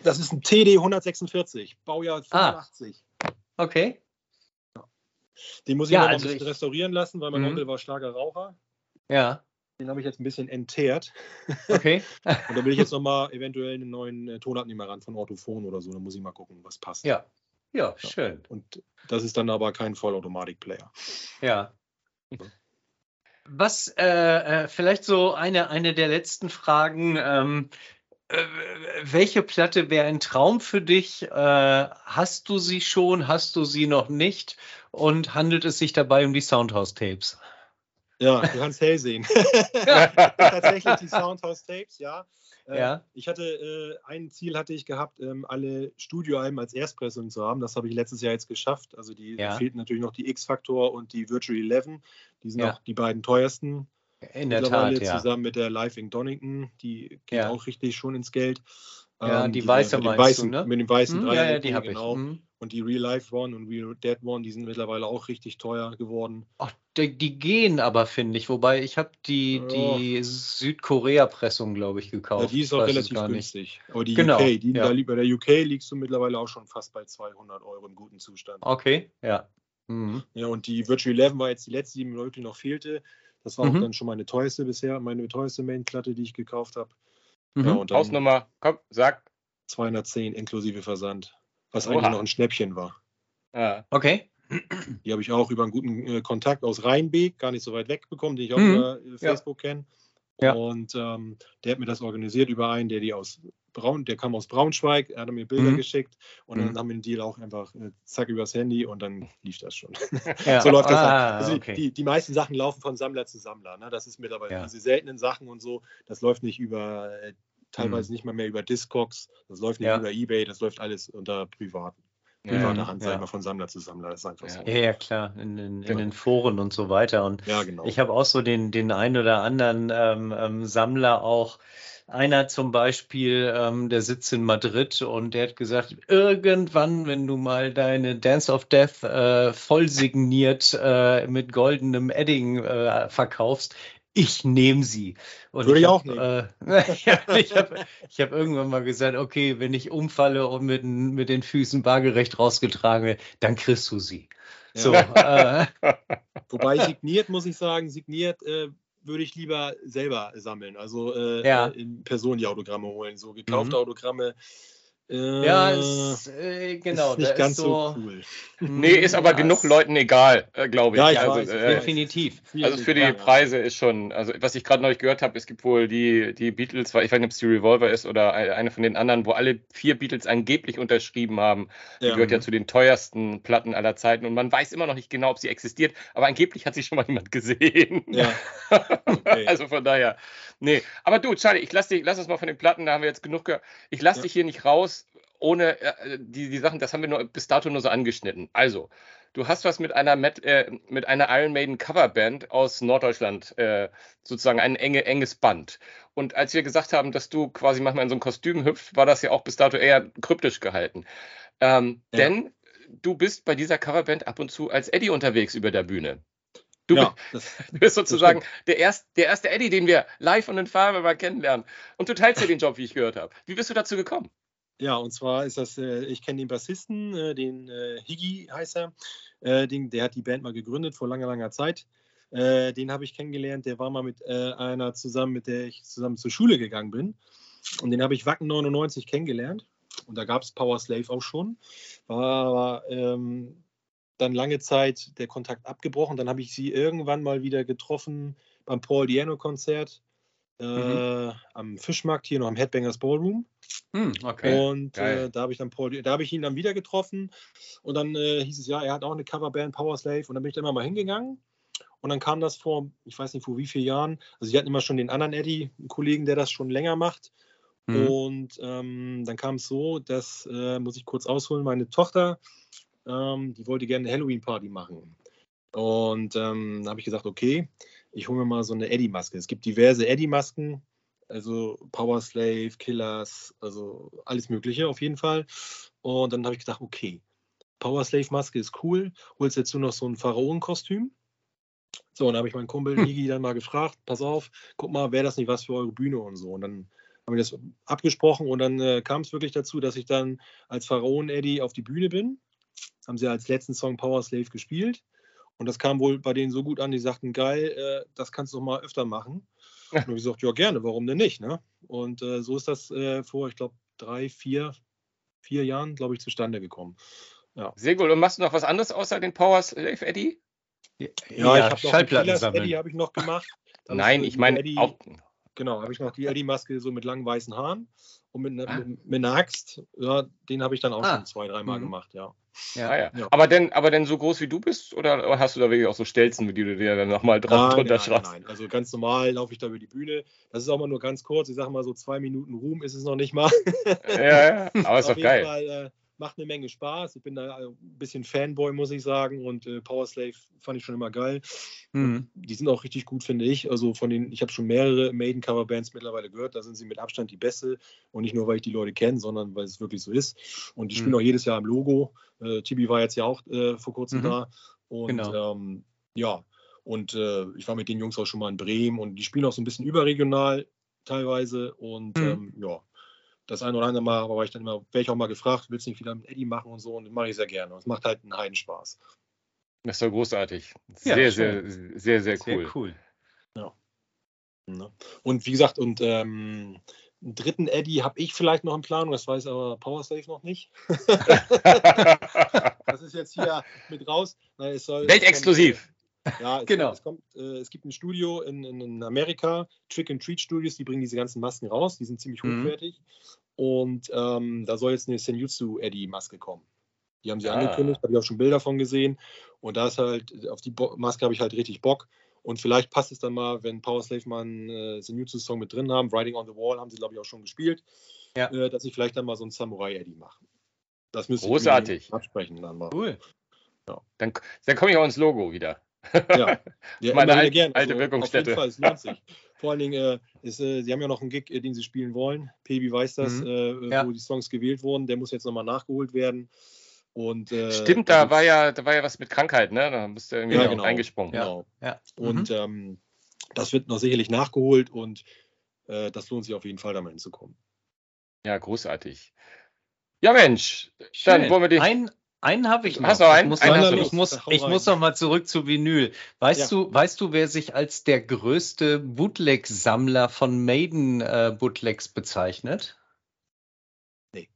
Speaker 4: das ist ein TD 146, Baujahr
Speaker 2: Ah.
Speaker 4: 85.
Speaker 2: Okay.
Speaker 4: Den muss ich
Speaker 2: Ja,
Speaker 4: noch
Speaker 2: also
Speaker 4: ein bisschen
Speaker 2: ich-
Speaker 4: restaurieren lassen, weil mein
Speaker 2: Mhm.
Speaker 4: Onkel war starker Raucher.
Speaker 2: Ja.
Speaker 4: Den habe ich jetzt ein bisschen entteert.
Speaker 2: Okay. <laughs>
Speaker 4: Und da will ich jetzt nochmal eventuell einen neuen äh, Tonabnehmer ran von Orthophon oder so. Da muss ich mal gucken, was passt.
Speaker 2: Ja. Ja, schön.
Speaker 4: Und das ist dann aber kein Vollautomatik-Player.
Speaker 2: Ja. Was äh, äh, vielleicht so eine, eine der letzten Fragen. Ähm, äh, welche Platte wäre ein Traum für dich? Äh, hast du sie schon? Hast du sie noch nicht? Und handelt es sich dabei um die Soundhouse-Tapes?
Speaker 4: Ja, du kannst hell sehen. <laughs> <laughs> Tatsächlich die Soundhouse-Tapes, ja. Äh,
Speaker 2: Ja.
Speaker 4: Ich hatte äh, ein Ziel hatte ich gehabt, ähm, alle Studioalben als Erstpressung zu haben. Das habe ich letztes Jahr jetzt geschafft. Also die
Speaker 2: Ja.
Speaker 4: fehlten natürlich noch die X-Factor und die Virtual 11. Die sind
Speaker 2: Ja.
Speaker 4: auch die beiden teuersten
Speaker 2: In der Tat, ja.
Speaker 4: zusammen mit der Live in Donington. Die geht
Speaker 2: Ja.
Speaker 4: auch richtig schon ins Geld.
Speaker 2: Ja,
Speaker 4: Ähm,
Speaker 2: die
Speaker 4: diese
Speaker 2: weiße meinst du,
Speaker 4: weißen,
Speaker 2: ne?
Speaker 4: Mit dem weißen
Speaker 2: Hm, ja, ja,
Speaker 4: Dreieck,
Speaker 2: die habe
Speaker 4: genau.
Speaker 2: ich. Hm.
Speaker 4: Und die Real Life One und Real Dead One, die sind mittlerweile auch richtig teuer geworden.
Speaker 2: Ach, die, die gehen aber, finde ich. Wobei ich habe die, die Südkorea-Pressung, glaube ich, gekauft.
Speaker 4: Ja, die ist auch relativ
Speaker 2: gar nicht.
Speaker 4: günstig. Aber die
Speaker 2: Genau,
Speaker 4: UK, die,
Speaker 2: ja.
Speaker 4: da, bei der UK liegst du mittlerweile auch schon fast bei 200 Euro im guten Zustand.
Speaker 2: Okay, ja. Mhm.
Speaker 4: Ja, und die Virtual 11 war jetzt die letzte, die mir wirklich noch fehlte. Das war
Speaker 2: Mhm.
Speaker 4: auch dann schon meine teuerste bisher, meine teuerste Main-Platte, die ich gekauft habe.
Speaker 2: Mhm.
Speaker 4: Ja,
Speaker 1: Hausnummer, komm, sag.
Speaker 4: 210 inklusive Versand. Was
Speaker 1: Oha.
Speaker 4: eigentlich noch ein Schnäppchen war.
Speaker 1: Ja.
Speaker 2: Okay. <clears throat>
Speaker 4: Die habe ich auch über einen guten äh, Kontakt aus Rheinbeek, gar nicht so weit weg bekommen, den ich auch
Speaker 2: Mhm.
Speaker 4: über äh, Facebook kenne.
Speaker 2: Ja.
Speaker 4: Und ähm, der hat mir das organisiert über einen, der die aus Braun, der kam aus Braunschweig, er hat mir Bilder
Speaker 2: Mhm.
Speaker 4: geschickt und dann
Speaker 2: Mhm.
Speaker 4: haben wir den Deal auch einfach äh, zack übers Handy und dann lief das schon. <laughs> <laughs>
Speaker 2: Ja.
Speaker 4: so läuft das.
Speaker 2: ah,
Speaker 4: halt. Also die-
Speaker 2: okay.
Speaker 4: die, die meisten Sachen laufen von Sammler zu Sammler. Ne? Das ist mittlerweile
Speaker 2: Ja.
Speaker 4: diese seltenen Sachen und so. Das läuft nicht über, teilweise nicht mal mehr über Discogs. Das läuft nicht
Speaker 2: Mhm. Ja.
Speaker 4: über Ebay. Das läuft alles unter privaten.
Speaker 1: Ja.
Speaker 4: Privater Hand,
Speaker 2: Ja.
Speaker 4: mal, von Sammler zu Sammler. Das ist einfach so.
Speaker 1: Ja.
Speaker 2: Ja, ja, klar, in, den- in
Speaker 4: Genau.
Speaker 2: den Foren und so weiter. Und
Speaker 4: Ja, genau.
Speaker 2: ich habe auch so den, den ein oder anderen ähm, ähm, Sammler auch. Einer zum Beispiel, ähm, der sitzt in Madrid und der hat gesagt, irgendwann, wenn du mal deine Dance of Death äh, voll signiert äh, mit goldenem Edding äh, verkaufst, ich nehme sie. Und
Speaker 4: Würde ich
Speaker 2: hab,
Speaker 4: auch nehmen.
Speaker 2: Äh, <laughs> ich habe ich hab irgendwann mal gesagt, okay, wenn ich umfalle und mit, den- mit den Füßen waagerecht rausgetragen werde, dann kriegst du sie.
Speaker 4: Ja.
Speaker 2: So, <laughs> äh,
Speaker 4: Wobei signiert, muss ich sagen, signiert äh, würde ich lieber selber sammeln. Also äh,
Speaker 2: Ja.
Speaker 4: äh, in Person die Autogramme holen. So gekaufte
Speaker 2: Mhm.
Speaker 4: Autogramme. Äh,
Speaker 2: ja, ist, äh, genau,
Speaker 4: ist nicht
Speaker 2: da
Speaker 4: ganz
Speaker 2: ist
Speaker 4: so,
Speaker 2: so.
Speaker 4: cool.
Speaker 1: Nee, ist aber
Speaker 2: Ja,
Speaker 1: genug Leuten egal, äh, glaube ich.
Speaker 4: Ja, ich
Speaker 1: also,
Speaker 4: weiß,
Speaker 1: äh.
Speaker 2: Definitiv.
Speaker 1: also für die
Speaker 4: Ja.
Speaker 1: Preise ist schon, also was ich gerade neulich gehört habe, es gibt wohl die, die Beatles, ich weiß nicht, ob es die Revolver ist oder eine von den anderen, wo alle vier Beatles angeblich unterschrieben haben. Die gehört ja zu den teuersten Platten aller Zeiten und man weiß immer noch nicht genau, ob sie existiert, aber angeblich hat sie schon mal jemand gesehen.
Speaker 4: Ja. <laughs> Okay.
Speaker 1: Also von daher, nee. Aber du, Charlie, ich lass dich, lass uns mal von den Platten, da haben wir jetzt genug gehört. Ich lass
Speaker 4: Ja.
Speaker 1: dich hier nicht raus, ohne äh, die, die Sachen, das haben wir nur bis dato nur so angeschnitten. Also, du hast was mit einer, Met, äh, mit einer Iron Maiden Coverband aus Norddeutschland, äh, sozusagen ein enge, enges Band. Und als wir gesagt haben, dass du quasi manchmal in so ein Kostüm hüpfst, war das ja auch bis dato eher kryptisch gehalten. Ähm,
Speaker 4: Ja.
Speaker 1: Denn du bist bei dieser Coverband ab und zu als Eddie unterwegs über der Bühne. Du,
Speaker 4: ja, das, <laughs>
Speaker 1: Du bist sozusagen der, erst, der erste Eddie, den wir live und in Farbe mal kennenlernen. Und du teilst ja den Job, wie ich gehört habe. Wie bist du dazu gekommen?
Speaker 4: Ja, und zwar ist das, äh, ich kenne den Bassisten, äh, den äh, Higgy heißt er. Äh, den, der hat die Band mal gegründet vor langer, langer Zeit. Äh, den habe ich kennengelernt. Der war mal mit äh, einer zusammen, mit der ich zusammen zur Schule gegangen bin. Und den habe ich Wacken 99 kennengelernt. Und da gab es Power Slave auch schon. War, war ähm, dann lange Zeit der Kontakt abgebrochen. Dann habe ich sie irgendwann mal wieder getroffen beim Paul Diano-Konzert äh,
Speaker 1: Mhm.
Speaker 4: am Fischmarkt hier noch am Headbangers Ballroom.
Speaker 2: Hm, okay.
Speaker 4: Und äh, da habe ich dann Paul, da habe ich ihn dann wieder getroffen. Und dann äh, hieß es ja, er hat auch eine Coverband Power Slave. Und dann bin ich da immer mal hingegangen. Und dann kam das vor, ich weiß nicht vor wie vielen Jahren. Also sie hatten immer schon den anderen Eddie, einen Kollegen, der das schon länger macht.
Speaker 2: Mhm.
Speaker 4: Und ähm, dann kam es so, dass, äh, muss ich kurz ausholen, meine Tochter, ähm, die wollte gerne eine Halloween-Party machen. Und ähm, da habe ich gesagt, okay, ich hole mir mal so eine Eddie-Maske. Es gibt diverse Eddie-Masken, also Power Slave, Killers, also alles Mögliche auf jeden Fall. Und dann habe ich gedacht, okay, Power Slave-Maske ist cool, holst dazu noch so ein Pharaonen-Kostüm. So, und dann habe ich meinen Kumpel Nigi dann mal gefragt, pass auf, guck mal, wäre das nicht was für eure Bühne und so. Und dann haben wir das abgesprochen und dann äh, kam es wirklich dazu, dass ich dann als Pharaon Eddie auf die Bühne bin. Haben sie als letzten Song Power Slave gespielt. Und das kam wohl bei denen so gut an, die sagten, geil, äh, das kannst du doch mal öfter machen. <laughs> Und ich gesagt, ja, gerne, warum denn nicht? Ne? Und äh, so ist das äh, vor, ich glaube, drei, vier, vier Jahren, glaube ich, zustande gekommen.
Speaker 1: Sehr gut. Und machst du noch was anderes außer den Power Slave Eddie?
Speaker 2: Ja,
Speaker 4: ich habe noch
Speaker 2: Schallplatten sammeln.
Speaker 4: Eddie habe ich noch gemacht. Dann
Speaker 1: Nein,
Speaker 4: äh,
Speaker 1: ich
Speaker 4: die
Speaker 1: meine auch.
Speaker 4: Genau, habe ich noch die Eddie-Maske so mit langen weißen Haaren und mit, ne,
Speaker 1: Ah.
Speaker 4: mit, mit einer Axt. Ja, den habe ich dann auch
Speaker 2: Ah.
Speaker 4: schon zwei, dreimal
Speaker 2: Mhm.
Speaker 4: gemacht, ja.
Speaker 2: Ja.
Speaker 1: Ah, ja.
Speaker 4: Ja.
Speaker 1: Aber, denn, aber denn so groß wie du bist? Oder hast du da wirklich auch so Stelzen, mit die du dir dann nochmal drauf
Speaker 4: Nein,
Speaker 1: drunter
Speaker 4: nein, nein. Also ganz normal laufe ich da über die Bühne. Das ist auch mal nur ganz kurz. Ich sage mal so zwei Minuten Ruhm ist es noch nicht mal.
Speaker 1: Ja, ja, <laughs> aber ist
Speaker 4: Auf
Speaker 1: doch
Speaker 4: jeden
Speaker 1: geil.
Speaker 4: Fall, äh, macht eine Menge Spaß. Ich bin da ein bisschen Fanboy, muss ich sagen. Und äh, Power Slave fand ich schon immer geil. Mhm. Die sind auch richtig gut, finde ich. Also von den, ich habe schon mehrere Maiden-Cover-Bands mittlerweile gehört. Da sind sie mit Abstand die beste. Und nicht nur, weil ich die Leute kenne, sondern weil es wirklich so ist. Und die mhm. spielen auch jedes Jahr im Logo. Äh, Tibi war jetzt ja auch äh, vor kurzem mhm. da. Und genau. ähm, ja, und äh, ich war mit den Jungs auch schon mal in Bremen und die spielen auch so ein bisschen überregional teilweise. Und mhm. ähm, ja, das eine oder andere Mal aber war ich dann immer, wäre ich auch mal gefragt, willst du nicht wieder mit Eddie machen und so und das mache ich sehr gerne. Es macht halt einen Heidenspaß.
Speaker 1: Das ist doch großartig. Sehr, ja, sehr, sehr, sehr, sehr, cool.
Speaker 2: Sehr cool.
Speaker 4: Ja. Ne? Und wie gesagt, und ähm, einen dritten Eddie habe ich vielleicht noch in Planung, das weiß aber Powerslave noch nicht. <laughs> das ist jetzt hier mit raus.
Speaker 1: Nein, Weltexklusiv.
Speaker 4: Ja, es, genau. Es, kommt, äh, es gibt ein Studio in, in, Amerika, Trick and Treat Studios, die bringen diese ganzen Masken raus, die sind ziemlich mhm. hochwertig. Und ähm, da soll jetzt eine Senjutsu Eddie Maske kommen. Die haben sie ah. angekündigt, habe ich auch schon Bilder von gesehen. Und da ist halt, auf die Bo Maske habe ich halt richtig Bock. Und vielleicht passt es dann mal, wenn Power Slave mal einen äh, Senjutsu-Song mit drin haben. Riding on the Wall haben sie, glaube ich, auch schon gespielt. Ja. Äh, dass ich vielleicht dann mal so einen Samurai Eddie mache.
Speaker 1: Das müsste Großartig.
Speaker 4: ich absprechen dann mal.
Speaker 1: Cool. Ja. Dann, dann komme ich auch ins Logo wieder.
Speaker 4: Ja, <laughs>
Speaker 1: ja meine alte, gern. alte also, Wirkungsstätte.
Speaker 4: Auf jeden Fall, es lohnt sich. Vor allen Dingen, äh, ist, äh, sie haben ja noch einen Gig, äh, den sie spielen wollen. Pebi weiß das, mhm. Äh, ja. wo die Songs gewählt wurden. Der muss jetzt nochmal nachgeholt werden. Und, äh,
Speaker 1: Stimmt, da war ja, da war ja was mit Krankheit, ne? Da bist du irgendwie ja, genau. eingesprungen.
Speaker 4: Genau. Ja. Und mhm. ähm, das wird noch sicherlich nachgeholt und äh, das lohnt sich auf jeden Fall, da mal hinzukommen.
Speaker 1: Ja, großartig. Ja, Mensch, Schön. dann wollen wir dich.
Speaker 2: Ein, einen habe ich
Speaker 1: noch. Hast du einen?
Speaker 2: Ich muss,
Speaker 1: einen
Speaker 2: noch, ich muss, ich muss noch mal zurück zu Vinyl. Weißt ja. du, weißt du, wer sich als der größte Bootleg-Sammler von Maiden-Bootlegs äh, bezeichnet?
Speaker 4: Nee.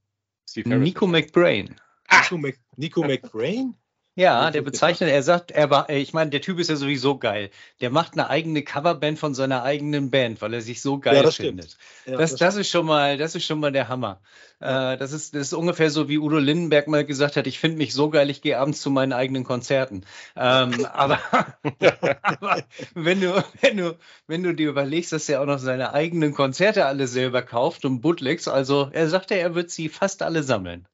Speaker 2: Nico McBrain.
Speaker 4: Ah. Nico, Mc, Nico <laughs> McBrain?
Speaker 2: Ja, der bezeichnet, er sagt, er war, ich meine, der Typ ist ja sowieso geil. Der macht eine eigene Coverband von seiner eigenen Band, weil er sich so geil ja, das findet. Ja, das, das, das ist schon mal, das ist schon mal der Hammer. Ja. Äh, das, ist, das ist ungefähr so, wie Udo Lindenberg mal gesagt hat, ich finde mich so geil, ich gehe abends zu meinen eigenen Konzerten. Ähm, <laughs> aber, aber wenn du, wenn du, wenn du dir überlegst, dass er auch noch seine eigenen Konzerte alle selber kauft und Bootlegs, also er sagte, er wird sie fast alle sammeln.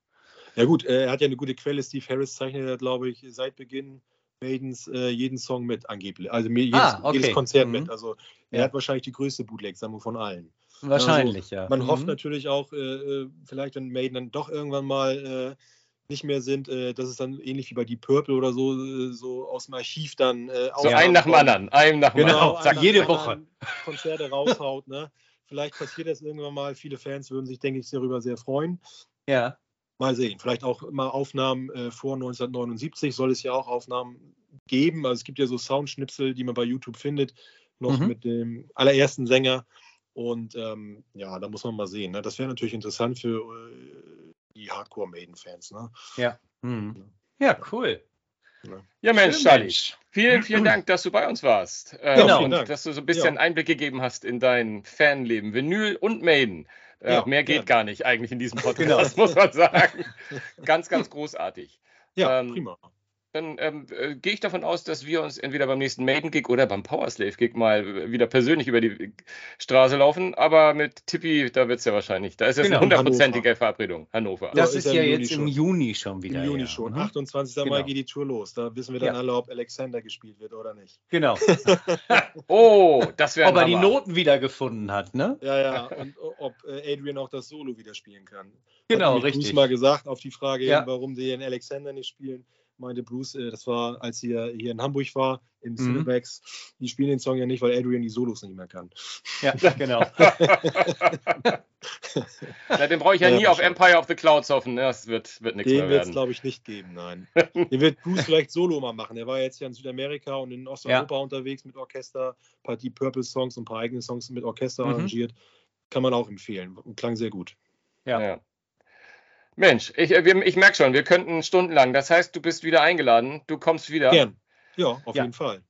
Speaker 4: Ja gut, äh, er hat ja eine gute Quelle. Steve Harris zeichnet glaube ich, seit Beginn Maidens äh, jeden Song mit angeblich. Also jedes, ah, okay. jedes Konzert mhm. mit. Also er ja. hat wahrscheinlich die größte Bootleg-Sammlung von allen.
Speaker 2: Wahrscheinlich, also,
Speaker 4: ja. Man mhm. hofft natürlich auch, äh, äh, vielleicht wenn Maiden dann doch irgendwann mal äh, nicht mehr sind, äh, dass es dann ähnlich wie bei Deep Purple oder so, so aus dem Archiv dann
Speaker 1: äh, So einen nach dem anderen, einen nach dem
Speaker 2: genau, anderen. jede Woche.
Speaker 4: Konzerte raushaut, ne? Vielleicht passiert das irgendwann mal. Viele Fans würden sich, denke ich, darüber sehr freuen.
Speaker 2: Ja.
Speaker 4: Mal sehen. Vielleicht auch immer Aufnahmen äh, vor 1979 soll es ja auch Aufnahmen geben. Also es gibt ja so Soundschnipsel, die man bei YouTube findet, noch mhm. mit dem allerersten Sänger. Und ähm, ja, da muss man mal sehen. Ne? Das wäre natürlich interessant für äh, die Hardcore-Maiden-Fans. Ne?
Speaker 2: Ja. Mhm. Ja, cool.
Speaker 1: Ja, Mensch, Charlie. Vielen, vielen Dank, dass du bei uns warst. Ähm, genau. Und dass du so ein bisschen ja. Einblick gegeben hast in dein Fanleben. Vinyl und Maiden. Äh, ja, mehr geht ja. gar nicht eigentlich in diesem <laughs> Podcast, genau. muss man sagen. <laughs> ganz, ganz großartig.
Speaker 4: Ja, ähm, prima
Speaker 1: dann ähm, äh, gehe ich davon aus, dass wir uns entweder beim nächsten Maiden-Gig oder beim Powerslave-Gig mal wieder persönlich über die Straße laufen. Aber mit Tippi, da wird es ja wahrscheinlich. Da ist jetzt genau, eine hundertprozentige Verabredung. Hannover.
Speaker 2: Das ist, ist ja jetzt im Juni schon wieder.
Speaker 4: Im Juni ja. schon. 28. Mhm. Genau. Mai geht die Tour los. Da wissen wir dann ja. alle, ob Alexander gespielt wird oder nicht.
Speaker 2: Genau. <laughs>
Speaker 1: oh, das wäre
Speaker 2: Ob er die Noten wiedergefunden hat, ne?
Speaker 4: Ja, ja. Und ob äh, Adrian auch das Solo wieder spielen kann.
Speaker 2: Genau, hat richtig.
Speaker 4: Ich mal gesagt auf die Frage, ja. warum die den Alexander nicht spielen meinte Bruce, äh, das war, als er hier in Hamburg war, im mhm. Cinemax. Die spielen den Song ja nicht, weil Adrian die Solos nicht mehr kann.
Speaker 2: Ja, <laughs> genau.
Speaker 1: den brauche ich ja, ja nie auf Empire of the Clouds hoffen. Ne? Das wird, wird nichts mehr werden. Den wird es,
Speaker 4: glaube ich, nicht geben, nein. <laughs> den wird Bruce vielleicht Solo mal machen. Er war jetzt ja in Südamerika und in Osteuropa ja. unterwegs mit Orchester, ein paar Deep Purple Songs und ein paar eigene Songs mit Orchester mhm. arrangiert. Kann man auch empfehlen. Klang sehr gut.
Speaker 1: ja. ja. Mensch, ich, äh, ich merke schon, wir könnten stundenlang. Das heißt, du bist wieder eingeladen. Du kommst wieder.
Speaker 4: Gern. Ja, auf ja. jeden Fall.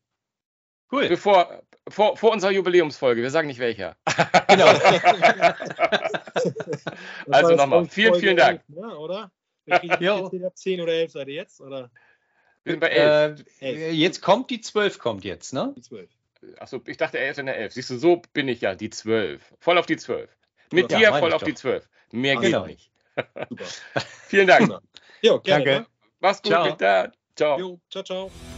Speaker 1: Cool. Bevor, vor, vor unserer Jubiläumsfolge, wir sagen nicht welcher. Genau. <laughs> also nochmal, vielen, vielen Dank.
Speaker 4: 11, ne, oder? <laughs> Ja. 10 oder 11 seid ihr jetzt? Oder?
Speaker 2: Wir sind bei 11. Äh, 11. Jetzt kommt die 12, kommt jetzt, ne?
Speaker 4: Die 12.
Speaker 1: Achso, ich dachte, er ist in der 11. Siehst du, so bin ich ja, die 12. Voll auf die 12. Mit ja, dir voll auf die 12. Mehr geht genau. nicht. Super. Vielen Dank.
Speaker 4: Ja, gerne.
Speaker 2: Danke.
Speaker 4: Ne?
Speaker 1: Mach's gut,
Speaker 3: Ciao.
Speaker 1: Peter. Ciao.
Speaker 4: Jo, ciao, ciao.